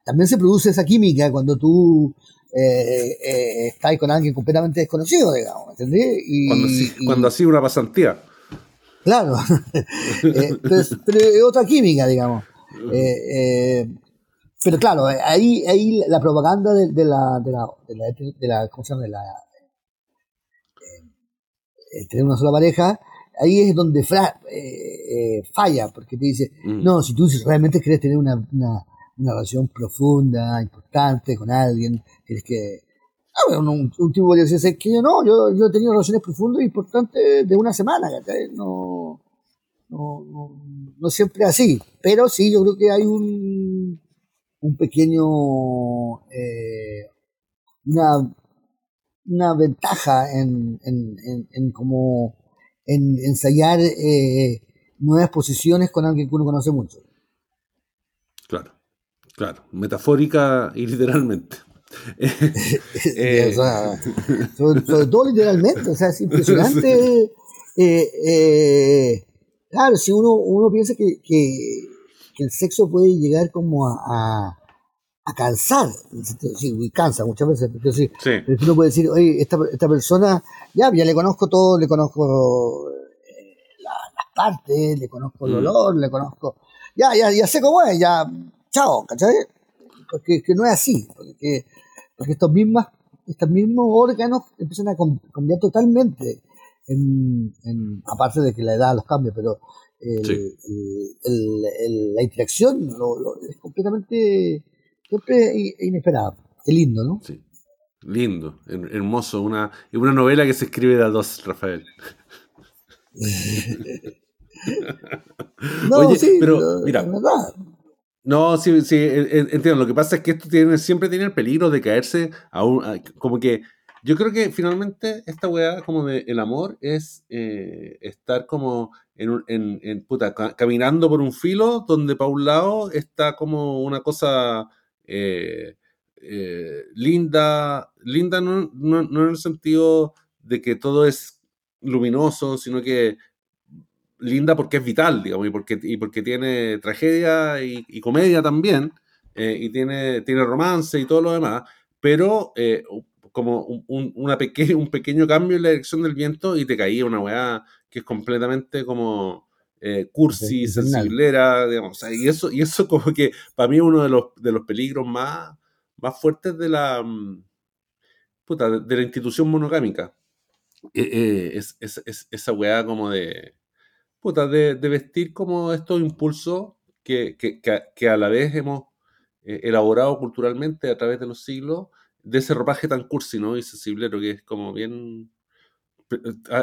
también se produce esa química cuando tú eh, eh, estás con alguien completamente desconocido, digamos, ¿entendés? Y, cuando, así una pasantía. Claro, [LAUGHS] eh, pero, es otra química, digamos. pero claro, ahí, ahí la propaganda de, la, de, la, de, la, de la, ¿cómo se llama? De la eh, tener una sola pareja, ahí es donde eh, eh, falla, porque te dice, mm. no, si tú realmente quieres tener una, una, relación profunda, importante con alguien, tienes que... Ah, un, tipo podría decir, que yo no, yo, yo he tenido relaciones profundas e importantes de una semana, no, no, no, no siempre así, pero sí, yo creo que hay un, un pequeño, una una ventaja en, en, en, en como en ensayar eh, nuevas posiciones con alguien que uno conoce mucho. Claro, claro, metafórica y literalmente. [LAUGHS] eh, sobre, todo literalmente, o sea, es impresionante. [LAUGHS] Eh, eh, claro, si uno, uno piensa que, que, que el sexo puede llegar como a, a, cansar, sí, cansa muchas veces, pero sí, uno puede decir, oye, esta, esta persona, ya, ya le conozco todo, le conozco eh, las partes, le conozco el mm. olor, le conozco, ya, ya, ya sé cómo es, ya, chao, ¿cachai? Porque que no es así, porque, porque estos, mismas, estos mismos órganos empiezan a cambiar totalmente, en, en, aparte de que la edad los cambia, pero la interacción es completamente siempre inesperada. Qué lindo, ¿no? Sí. Lindo, hermoso. Una, una novela que se escribe de a dos, Rafael. no, sí, pero mira. No, sí, sí, entiendo. Lo que pasa es que esto tiene, siempre tiene el peligro de caerse a un. como que. Yo creo que finalmente esta weá como de el amor es eh, estar como en, en, puta, caminando por un filo donde para un lado está como una cosa eh, eh, linda, linda no, no, no, en el sentido de que todo es luminoso, sino que linda porque es vital, digamos, y porque, y porque tiene tragedia y, comedia también, eh, y tiene, tiene romance y todo lo demás, pero como un, una [LAUGHS] un pequeño cambio en la dirección del viento y te caía una weá que es completamente como eh, cursi, sensiblera, digamos. y, eso, y eso [LAUGHS] como que para mí es uno de los, de los peligros más, más fuertes de la, mm, puta, de, la institución monogámica. Eh, eh, es, esa weá como de, puta, de, vestir como estos impulsos que, que, a, la vez hemos elaborado culturalmente a través de los siglos, de ese ropaje tan cursi, ¿no? Y sensiblero, que es como bien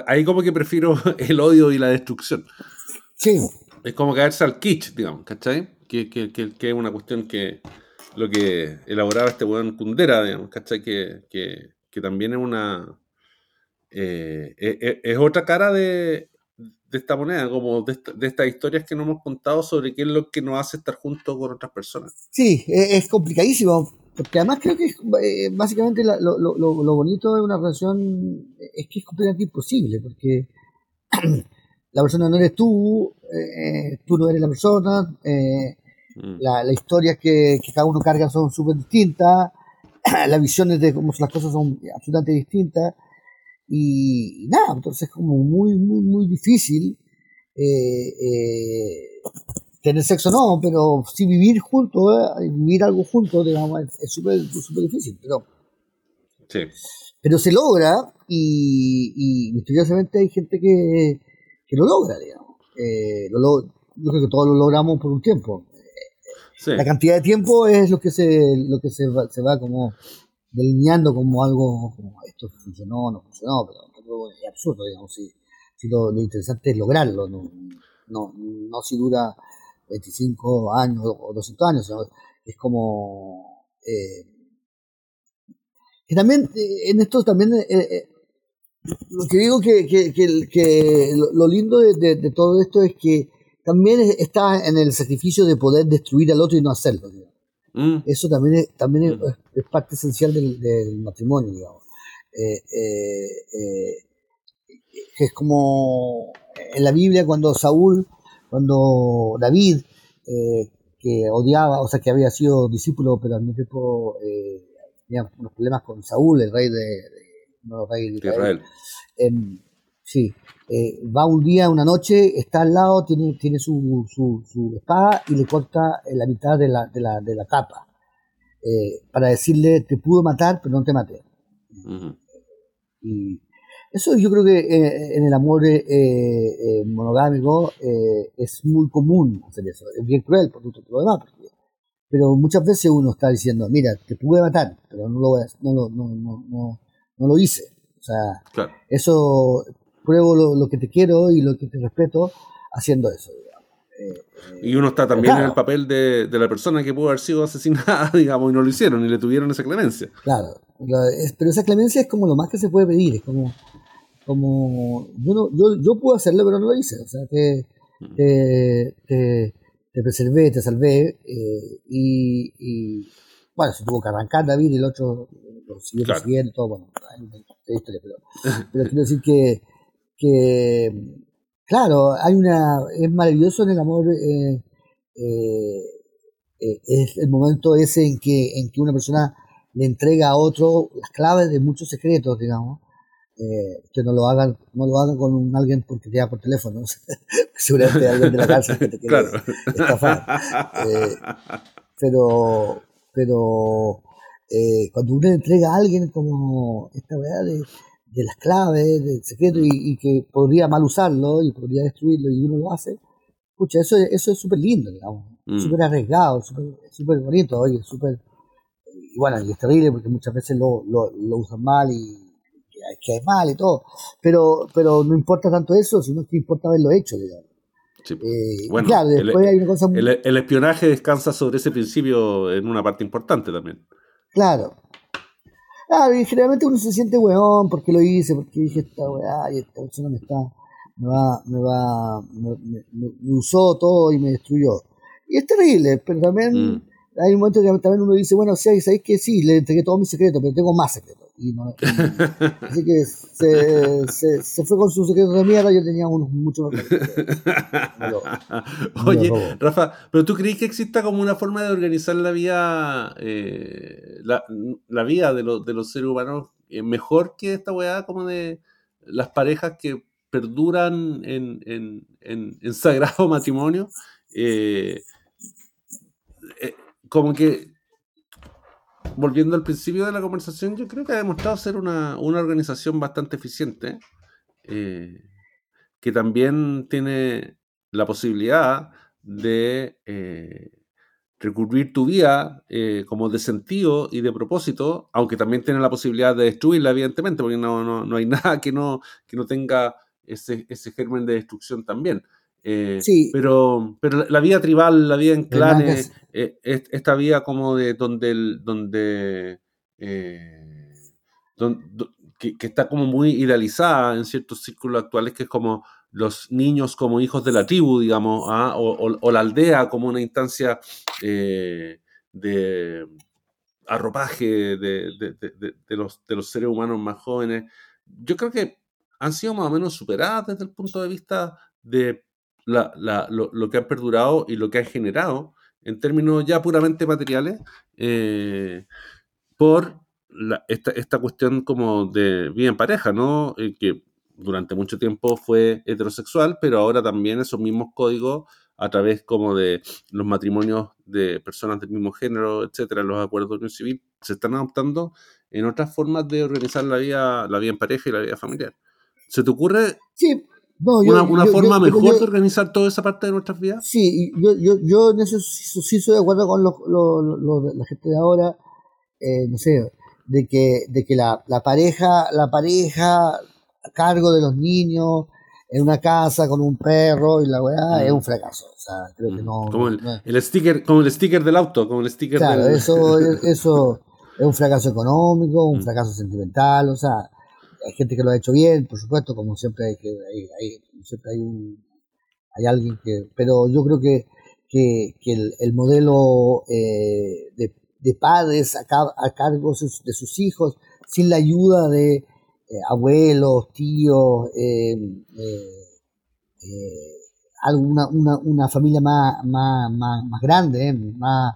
Ahí como que prefiero [LAUGHS] el odio y la destrucción. Sí. Es como caerse al kitsch, digamos, ¿cachai? Que, que, que, es una cuestión que lo que elaboraba este buen Kundera, digamos, ¿cachai? Que, que, también es una... Eh, e, e, es, otra cara de, de esta moneda, como de, de, estas historias que nos hemos contado sobre qué es lo que nos hace estar juntos con otras personas. Sí, e, es complicadísimo, porque además creo que eh, básicamente lo, lo, lo, bonito de una relación es que es completamente imposible, porque [CLEARS THROAT] la persona no eres tú, eh, tú no eres la persona, eh, mm. la, la historias que, que, cada uno carga son súper distintas, [CLEARS THROAT] las visiones de cómo son las cosas son absolutamente distintas, y, nada, entonces es como muy, muy, muy difícil tener sexo no, pero sí vivir juntos, ¿eh? vivir algo juntos, digamos, es súper difícil, pero, sí. pero se logra y, y misteriosamente hay gente que, que lo logra, digamos. Eh, lo, yo creo que todos lo logramos por un tiempo. La cantidad de tiempo es lo que se, lo que se va, se va como delineando como algo como esto funcionó, no funcionó, pero es absurdo, digamos, si, si lo, lo, interesante es lograrlo, no, no, no si dura 25 años o 200 años, es como... Eh, que también, eh, en esto también, eh, lo que digo que, que, que, lo, lindo de, todo esto es que también está en el sacrificio de poder destruir al otro y no hacerlo. Mm. Eso también, es, también mm. es, parte esencial del, matrimonio, digamos. que es como en la Biblia cuando Saúl cuando David, eh, que odiaba, o sea, que había sido discípulo, pero al mismo tiempo eh, tenía unos problemas con Saúl, el rey de, no, rey de Israel. Em, sí, eh, va un día, una noche, está al lado, tiene, tiene su, su, su espada y le corta la mitad de la, de la, de la capa. para decirle, te pudo matar, pero no te maté. Y eso yo creo que eh, en el amor eh, eh, monogámico es muy común hacer eso. Es bien cruel por todo lo demás. pero muchas veces uno está diciendo, mira, te pude matar, pero no lo, no lo, no, no, no, lo hice. O sea, eso pruebo lo, que te quiero y lo que te respeto haciendo eso. y uno está también en el papel de, de, la persona que pudo haber sido asesinada, [LAUGHS] digamos, y no lo hicieron, y le tuvieron esa clemencia. Claro, pero esa clemencia es como lo más que se puede pedir, es como como yo no, yo, yo pude hacerlo pero no lo hice o sea que mm. te, te, preservé te salvé eh, y, y, bueno se tuvo que arrancar David y el otro lo siguió persiguiendo todo bueno historia pero, pero quiero decir que que claro hay una es maravilloso en el amor eh, es el momento ese en que, en que una persona le entrega a otro las claves de muchos secretos, digamos, eh, que no lo hagan, no lo hagan con alguien porque te llama por teléfono, [LAUGHS] seguramente alguien de la cárcel que te quiere estafar. Eh, pero, pero eh, cuando uno le entrega a alguien como esta verdad de, de, las claves, del secreto, y, que podría mal usarlo y podría destruirlo, y uno lo hace, escucha, eso, eso es súper lindo, digamos, mm. súper arriesgado, súper bonito, oye, súper y bueno, y es terrible porque muchas veces lo, lo, lo usan mal y que es mal y todo, pero, pero no importa tanto eso, sino que importa haberlo hecho, digamos. Eh, bueno, claro, después el, hay una cosa muy... el, espionaje descansa sobre ese principio en una parte importante también. Claro. Claro, y generalmente uno se siente weón porque lo hice, porque dije esta weá y esta persona me está, me va, me va, me, me, usó todo y me destruyó. Y es terrible, pero también mm hay un momento que también uno dice, bueno, sí, sabéis que sí, le entregué todo mi secreto, pero tengo más secretos. Y [LAUGHS] así que se, se, fue con su secreto de mierda, yo tenía unos mucho más. [LAUGHS] Oye, Rafa, pero tú crees que exista como una forma de organizar la vida, eh, la, la, vida de, de los seres humanos eh, mejor que esta weá como de las parejas que perduran en, en, en, sagrado [LAUGHS] matrimonio? Eh, como que, volviendo al principio de la conversación, yo creo que ha demostrado ser una, organización bastante eficiente, eh, que también tiene la posibilidad de eh, recurrir tu vida eh, como de sentido y de propósito, aunque también tiene la posibilidad de destruirla, evidentemente, porque no, no, hay [LAUGHS] nada que no, que no tenga ese, ese germen de destrucción también. Eh, pero, pero la vida tribal, la vida en clanes, eh, esta vida como de donde, el, donde, eh, que, está como muy idealizada en ciertos círculos actuales, que es como los niños como hijos de la tribu, digamos, ¿ah? o, la aldea como una instancia de arropaje de, de, los, de los seres humanos más jóvenes. Yo creo que han sido más o menos superadas desde el punto de vista de lo, que han perdurado y lo que han generado en términos ya puramente materiales eh, por esta, cuestión como de vida en pareja, ¿no? Eh, que durante mucho tiempo fue heterosexual, pero ahora también esos mismos códigos a través como de los matrimonios de personas del mismo género, etcétera, los acuerdos de unión civil, se están adoptando en otras formas de organizar la vida, la vida en pareja y la vida familiar. ¿Se te ocurre sí, una, forma mejor de organizar toda esa parte de nuestras vidas. Sí, yo, yo, yo en eso sí, estoy de acuerdo con la gente de ahora, eh, no sé, de que, de que la, la, pareja, la pareja a cargo de los niños en una casa con un perro y la weá es un fracaso. O sea, creo que no. Como el, sticker, como el sticker del auto, como el sticker claro, eso, [LAUGHS] eso es un fracaso económico, un mm. fracaso sentimental, o sea hay gente que lo ha hecho bien, por supuesto, como siempre hay que hay, hay siempre hay un hay alguien que, pero yo creo que que, que el, el, modelo eh, de, de, padres a, a cargo de sus hijos, sin la ayuda de eh, abuelos, tíos, eh, eh alguna una, una familia más, más, más, más grande, más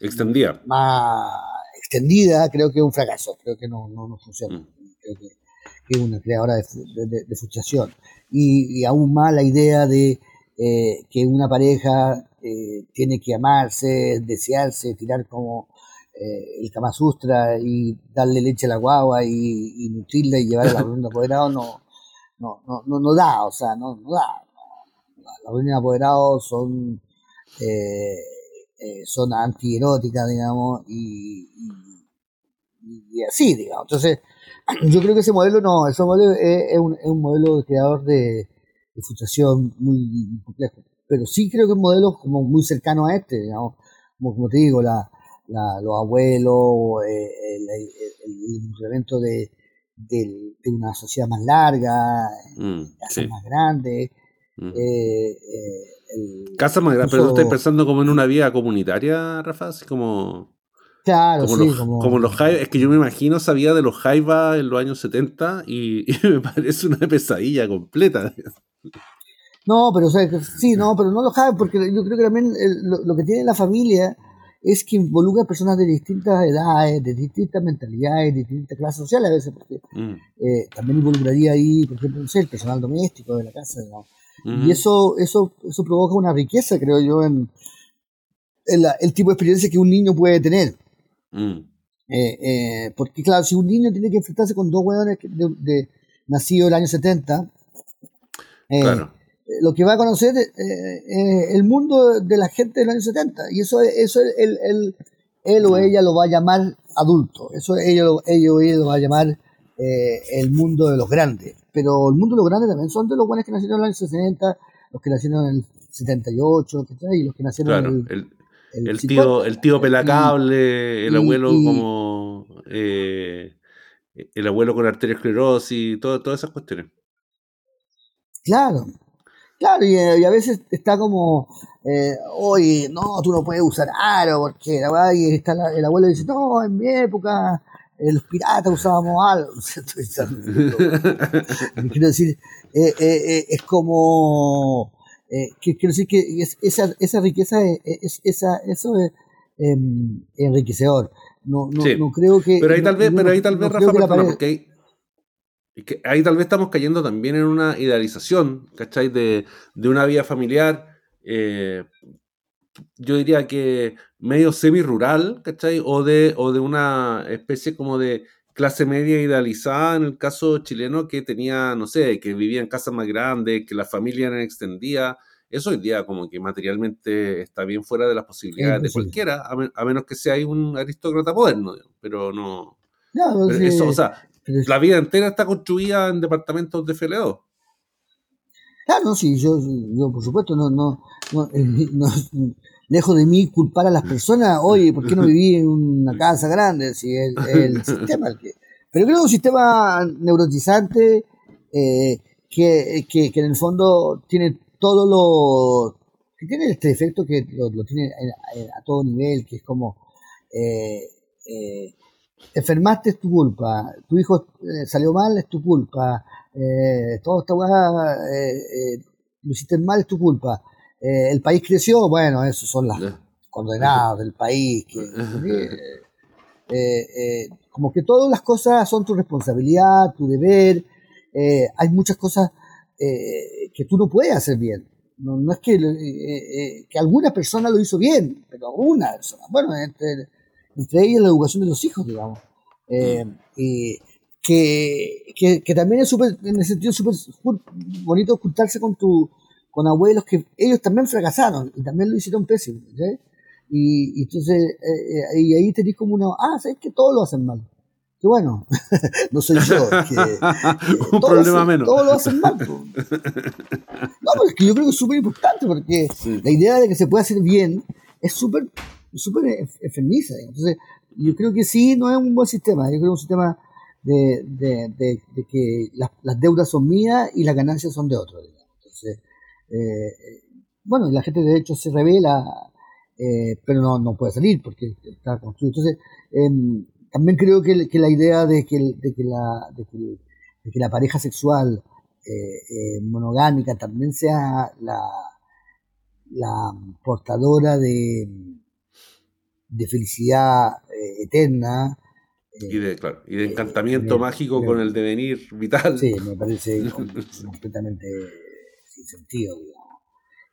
extendida. Más extendida, creo que es un fracaso, creo que no, no, no funciona. Mm que, es una creadora de, de, frustración. Y, aún más la idea de eh, que una pareja eh, tiene que amarse, desearse, tirar como eh, el Kama y darle leche a la guagua y, nutrirla y llevarla a la [LAUGHS] reunión de apoderados no, no, no, no, no da, o sea, no, no da. Las reuniones de apoderados son, son antieróticas, digamos, y, y, así, digamos. Entonces, yo creo que ese modelo no, ese modelo es, un, es un, modelo creador de, de, frustración muy, complejo. Pero sí creo que es un modelo como muy cercano a este, digamos, como, como te digo, la, la, los abuelos, eh, el, el, incremento de, de, una sociedad más larga, mm, casas más grandes. Mm. Eh, eh, casas más grandes, pero estás pensando como en una vida comunitaria, Rafa, así como... Claro, como, los, como... los Es que yo me imagino, sabía de los Jaiba en los años 70 [LAUGHS] y, me parece una pesadilla completa. No, pero o sea, sí, no, pero no lo sabe porque yo creo que también lo, que tiene la familia es que involucra a personas de distintas edades, de distintas mentalidades, de distintas clases sociales a veces, porque mm. eh, también involucraría ahí, por ejemplo, no sé, el personal doméstico de la casa, Y eso, eso, eso provoca una riqueza, creo yo, en, el tipo de experiencia que un niño puede tener. Mm. Eh, eh, porque, claro, si un niño tiene que enfrentarse con dos hueones de, de, nacidos el año 70, lo que va a conocer es el mundo de la gente del año 70. Y eso, eso él, él, él o ella lo va a llamar adulto. Eso ellos, ellos o ella lo va a llamar el mundo de los grandes. Pero el mundo de los grandes también son de los buenos que nacieron en el año 60, los que nacieron en el 78, y los que nacieron en el, el, tío, el tío pelacable, el abuelo como eh, el abuelo con arteriosclerosis, todo, todas esas cuestiones. Claro, claro, y, a veces está como, eh, oye, no, tú no puedes usar aro, porque la y está el abuelo dice, no, en mi época los piratas usábamos aro. [LAUGHS] [LAUGHS] Quiero decir, eh, eh, es como eh, quiero decir que esa, esa riqueza, es, esa, eso es em, enriquecedor. No, no, no, creo que. Pero ahí tal vez, pero ahí tal vez, Rafa, porque ahí, ahí tal vez estamos cayendo también en una idealización, ¿cachai? De, de una vida familiar. Eh, yo diría que medio semi-rural, ¿cachai? O de, o de una especie como de clase media idealizada en el caso chileno que tenía, no sé, que vivía en casas más grandes, que la familia era extendida. Eso hoy día como que materialmente está bien fuera de las posibilidades de cualquiera, a, menos que sea un aristócrata moderno, pero no... eso, o sea, la vida entera está construida en departamentos de FLO. Claro, sí, yo, yo por supuesto no, no, no, [LAUGHS] lejos de mí culpar a las personas, [LAUGHS] oye, ¿por qué no viví en una casa grande? Si el, [LAUGHS] el sistema que... Pero creo que es un sistema neurotizante eh, que, que, en el fondo tiene todo lo... que tiene este efecto que lo, tiene a, todo nivel, que es como... Eh, eh, enfermaste es tu culpa, tu hijo salió mal es tu culpa, todo esta lo hiciste mal es tu culpa eh, el país creció, bueno, esos son las condenadas del país. Eh, eh, como que todas las cosas son tu responsabilidad, tu deber. hay muchas cosas que tú no puedes hacer bien. No, es que, que alguna persona lo hizo bien, pero una persona. Bueno, entre, entre ellas la educación de los hijos, digamos. y que, que, que, también es súper, en ese sentido, súper bonito ocultarse con tu, con abuelos que ellos también fracasaron y también lo hicieron pésimo. Y, entonces, eh, eh, y ahí tenés como una, ah, sabes que todos lo hacen mal. Que bueno, [LAUGHS] no soy yo. Que, [LAUGHS] Un problema menos. Todos lo hacen mal. [LAUGHS] No, pero es que yo creo que es súper importante porque la idea de que se pueda hacer bien es súper súper enfermiza. Entonces, yo creo que sí, no es un buen sistema. Yo creo que es un sistema de, de, de, que las, las, deudas son mías y las ganancias son de otros. Entonces, eh, bueno, y la gente de hecho se revela, eh, pero no, no puede salir porque está construido. Entonces, em, también creo que, la idea de que, de que, la, de que, la pareja sexual eh, monogámica también sea la, la portadora de, de felicidad eterna. Y de, claro, y de encantamiento mágico con el devenir vital. Sí, me parece [LAUGHS] completamente sentido,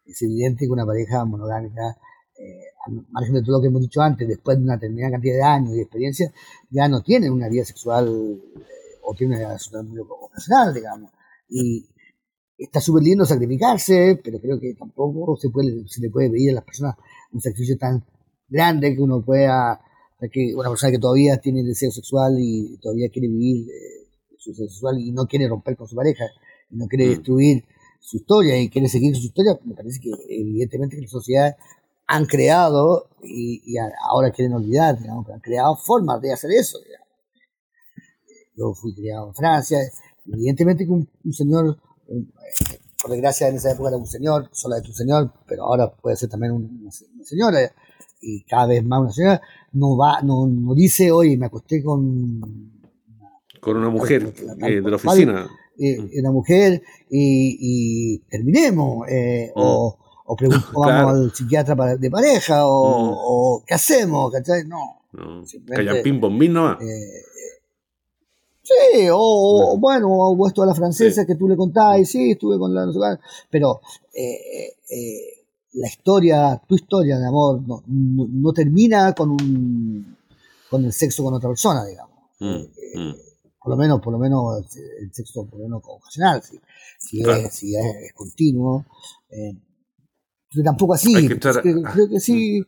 Es evidente que una pareja monogámica, eh, al margen de todo lo que hemos dicho antes, después de una determinada cantidad de años y experiencia, ya no tiene una vida sexual eh, o tiene una vida sexual muy ocasional, digamos. Y está súper lindo sacrificarse, pero creo que tampoco se, puede, se le puede pedir a las personas un sacrificio tan grande que uno pueda, que una persona que todavía tiene deseo sexual y todavía quiere vivir eh, su deseo sexual y no quiere romper con su pareja, y no quiere mm. destruir su historia y quiere seguir su historia, me parece que evidentemente las sociedades han creado y, ahora quieren olvidar, digamos, han creado formas de hacer eso. Yo fui criado en Francia, evidentemente que un, señor, por desgracia en esa época era un señor, solamente un señor, pero ahora puede ser también una, señora y cada vez más una señora, no va, no, no dice, oye, me acosté con con una mujer eh, de la oficina eh, mm. una mujer y, terminemos, eh, mm. o, o, vamos [LAUGHS] al psiquiatra de pareja, o, qué hacemos, ¿cachai? No. no. Callan bombín no. Eh, sí, o, bueno, o esto a la francesa que tú le contabas, y sí, estuve con la. pero la historia, tu historia de amor, no, no, termina con un con el sexo con otra persona, digamos. Mm, por lo menos, por lo menos el sexo por lo menos ocasional, si, si, es, si es, continuo. Eh, tampoco así. creo, que sí.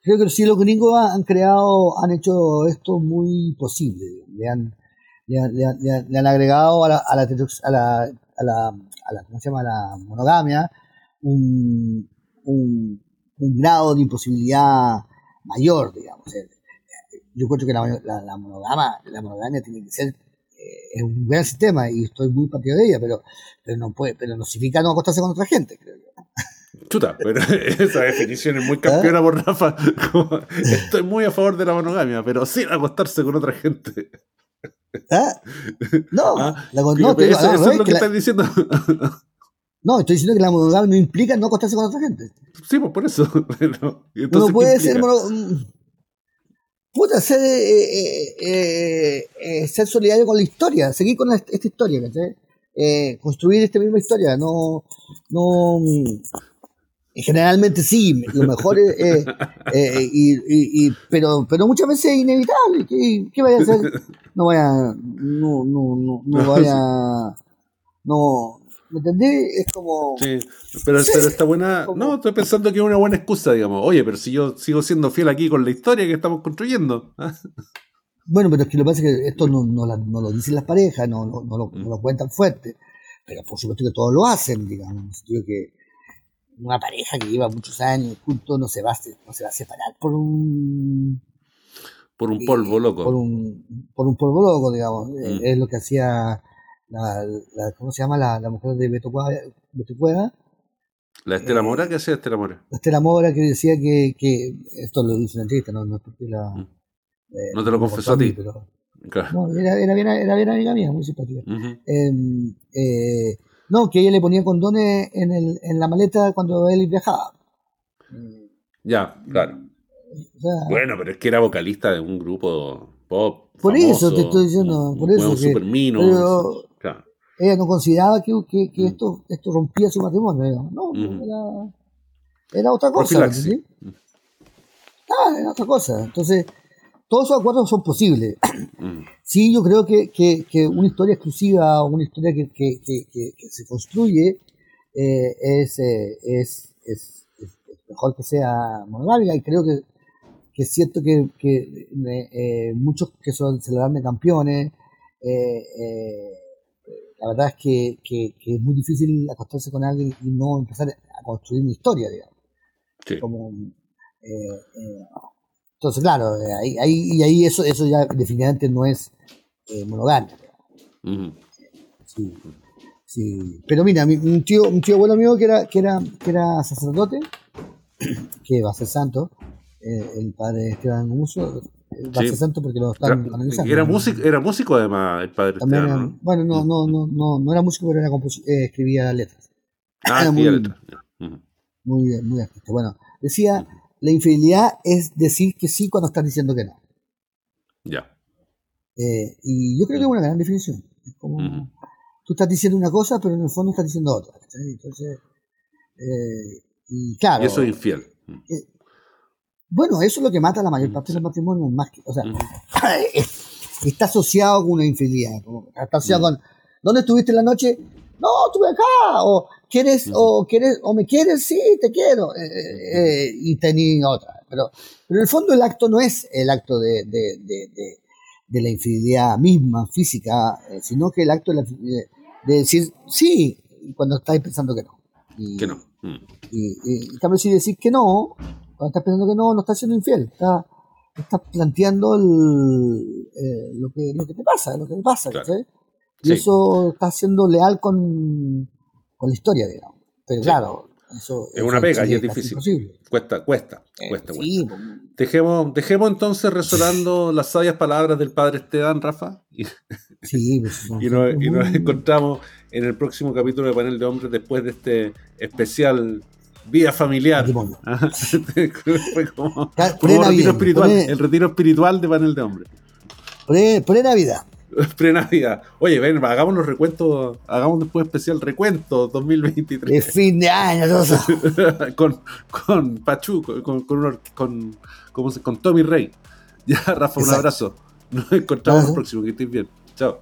Creo que sí los gringos han creado, han hecho esto muy posible. Le han, le han, le han, agregado a la, a la, a la, a la, a la, ¿cómo se llama? la monogamia un, un, un grado de imposibilidad mayor, digamos yo encuentro que la, la, monogama, la monogamia tiene que ser eh, es un gran sistema y estoy muy partido de ella, pero, pero no puede, pero no significa no acostarse con otra gente, creo yo. Chuta, pero [LAUGHS] esa definición es muy campeona por Rafa. [LAUGHS] estoy muy a favor de la monogamia, pero sin acostarse con otra gente. ¿Ah? No, [LAUGHS] ¿Ah? no eso, es lo que, estás diciendo. No, estoy diciendo que la monogamia no implica no acostarse con otra gente. Sí, pues por eso. Pero, puede ser puta, ser, eh, eh, eh, ser solidario con la historia, seguir con esta historia, construir esta misma historia, no, no, generalmente sí, lo mejor es, [LAUGHS] y, pero, pero muchas veces es inevitable, ¿qué, vaya a hacer? No vaya, no, no, no, no vaya, no, ¿Me entendí? Es como. Sí, pero, pero está buena. No, estoy pensando que es una buena excusa, digamos. Oye, pero si yo sigo siendo fiel aquí con la historia que estamos construyendo. [LAUGHS] Bueno, pero es que lo que pasa es que esto no, no, lo dicen las parejas, no, no, no, lo, no, lo, cuentan fuerte. Pero por supuesto que todos lo hacen, digamos. Yo que una pareja que lleva muchos años juntos no se va a, no se va a separar por un. Por un polvo loco. Por un, por un polvo loco, digamos. Mm. Es lo que hacía la, la, ¿cómo se llama? La, la mujer de Beto Cueva. ¿La Estela Mora? Eh, ¿Qué hacía Estela Mora? La Estela Mora que decía que, que esto lo dice en la entrevista, no, no es porque la... Mm. Eh, no te lo confesó a ti. Pero, no, era, era, bien, era bien amiga mía, muy simpática. Em, eh, no, que ella le ponía condones en, el, en la maleta cuando él viajaba. Ya, claro. bueno, pero es que era vocalista de un grupo pop. Por eso te estoy diciendo, por eso. Que, mino, ella no consideraba que, que, que mm. esto, esto rompía su matrimonio. No, era, era, otra cosa. ¿sí? Ah, era otra cosa. Entonces, todos esos acuerdos son posibles. Mm. Sí, yo creo que, que, que, una historia exclusiva o una historia que, que se construye eh, es, eh, es, es, es, mejor que sea monogámica y creo que, que es cierto que, que eh, muchos que son, se dan de campeones eh, la verdad es que, que, es muy difícil acostarse con alguien y no empezar a construir una historia, digamos. Como, eh, eh, entonces, claro, ahí, ahí, y ahí eso, eso ya definitivamente no es eh, monogamia. Sí, sí. Pero mira, un tío, un tío bueno mío que era, que era, que era sacerdote, [CLEARS THROAT] que va a ser santo, el padre Esteban Muso, sí. santo porque lo están era, analizando. Era, músico, era músico además el padre Esteban. bueno, no, no, no, no, no era músico, pero era eh, escribía letras. Ah, escribía muy, letras. Muy bien, muy artista. Bueno, decía, la infidelidad es decir que sí cuando estás diciendo que no. Ya. Eh, y yo creo que es una gran definición. Es como, tú estás diciendo una cosa, pero en el fondo estás diciendo otra. Entonces, eh, y claro. Y eso es infiel. Bueno, eso es lo que mata a la mayor parte de los matrimonios, más que, o sea, [LAUGHS] está asociado con una infidelidad, está asociado con, ¿dónde estuviste en la noche? No, estuve acá, o quieres, o quieres, o me quieres, sí, te quiero, eh, eh, eh, y tenía otra. Pero, pero en el fondo el acto no es el acto de, de, de, de, la infidelidad misma, física, sino que el acto de, decir sí cuando estás pensando que no. Y, que no. Y, y, y, si decir que no, cuando estás pensando que no, no estás siendo infiel, estás está planteando el, eh, lo, que, lo que te pasa, lo que te pasa, Y eso está siendo leal con, con la historia, digamos. Pero claro, es una pega y es difícil. Cuesta, cuesta, eh, cuesta, Dejemos, dejemos entonces resonando [LAUGHS] las sabias palabras del padre Esteban, Rafa. Y, sí, pues, [LAUGHS] y, nos, encontramos en el próximo capítulo de Panel de Hombres después de este especial Vida familiar. [LAUGHS] Fue como, retiro espiritual, el retiro espiritual de panel de hombres. Pre-Navidad. [LAUGHS] Pre-Navidad. Oye, ven, hagamos los recuentos, hagamos después especial recuento 2023. Es fin de año, [LAUGHS] con, con Pachu, con, con, con, con Tommy Rey. Ya, Rafa, un abrazo. Nos encontramos el próximo, que estés bien. Chao.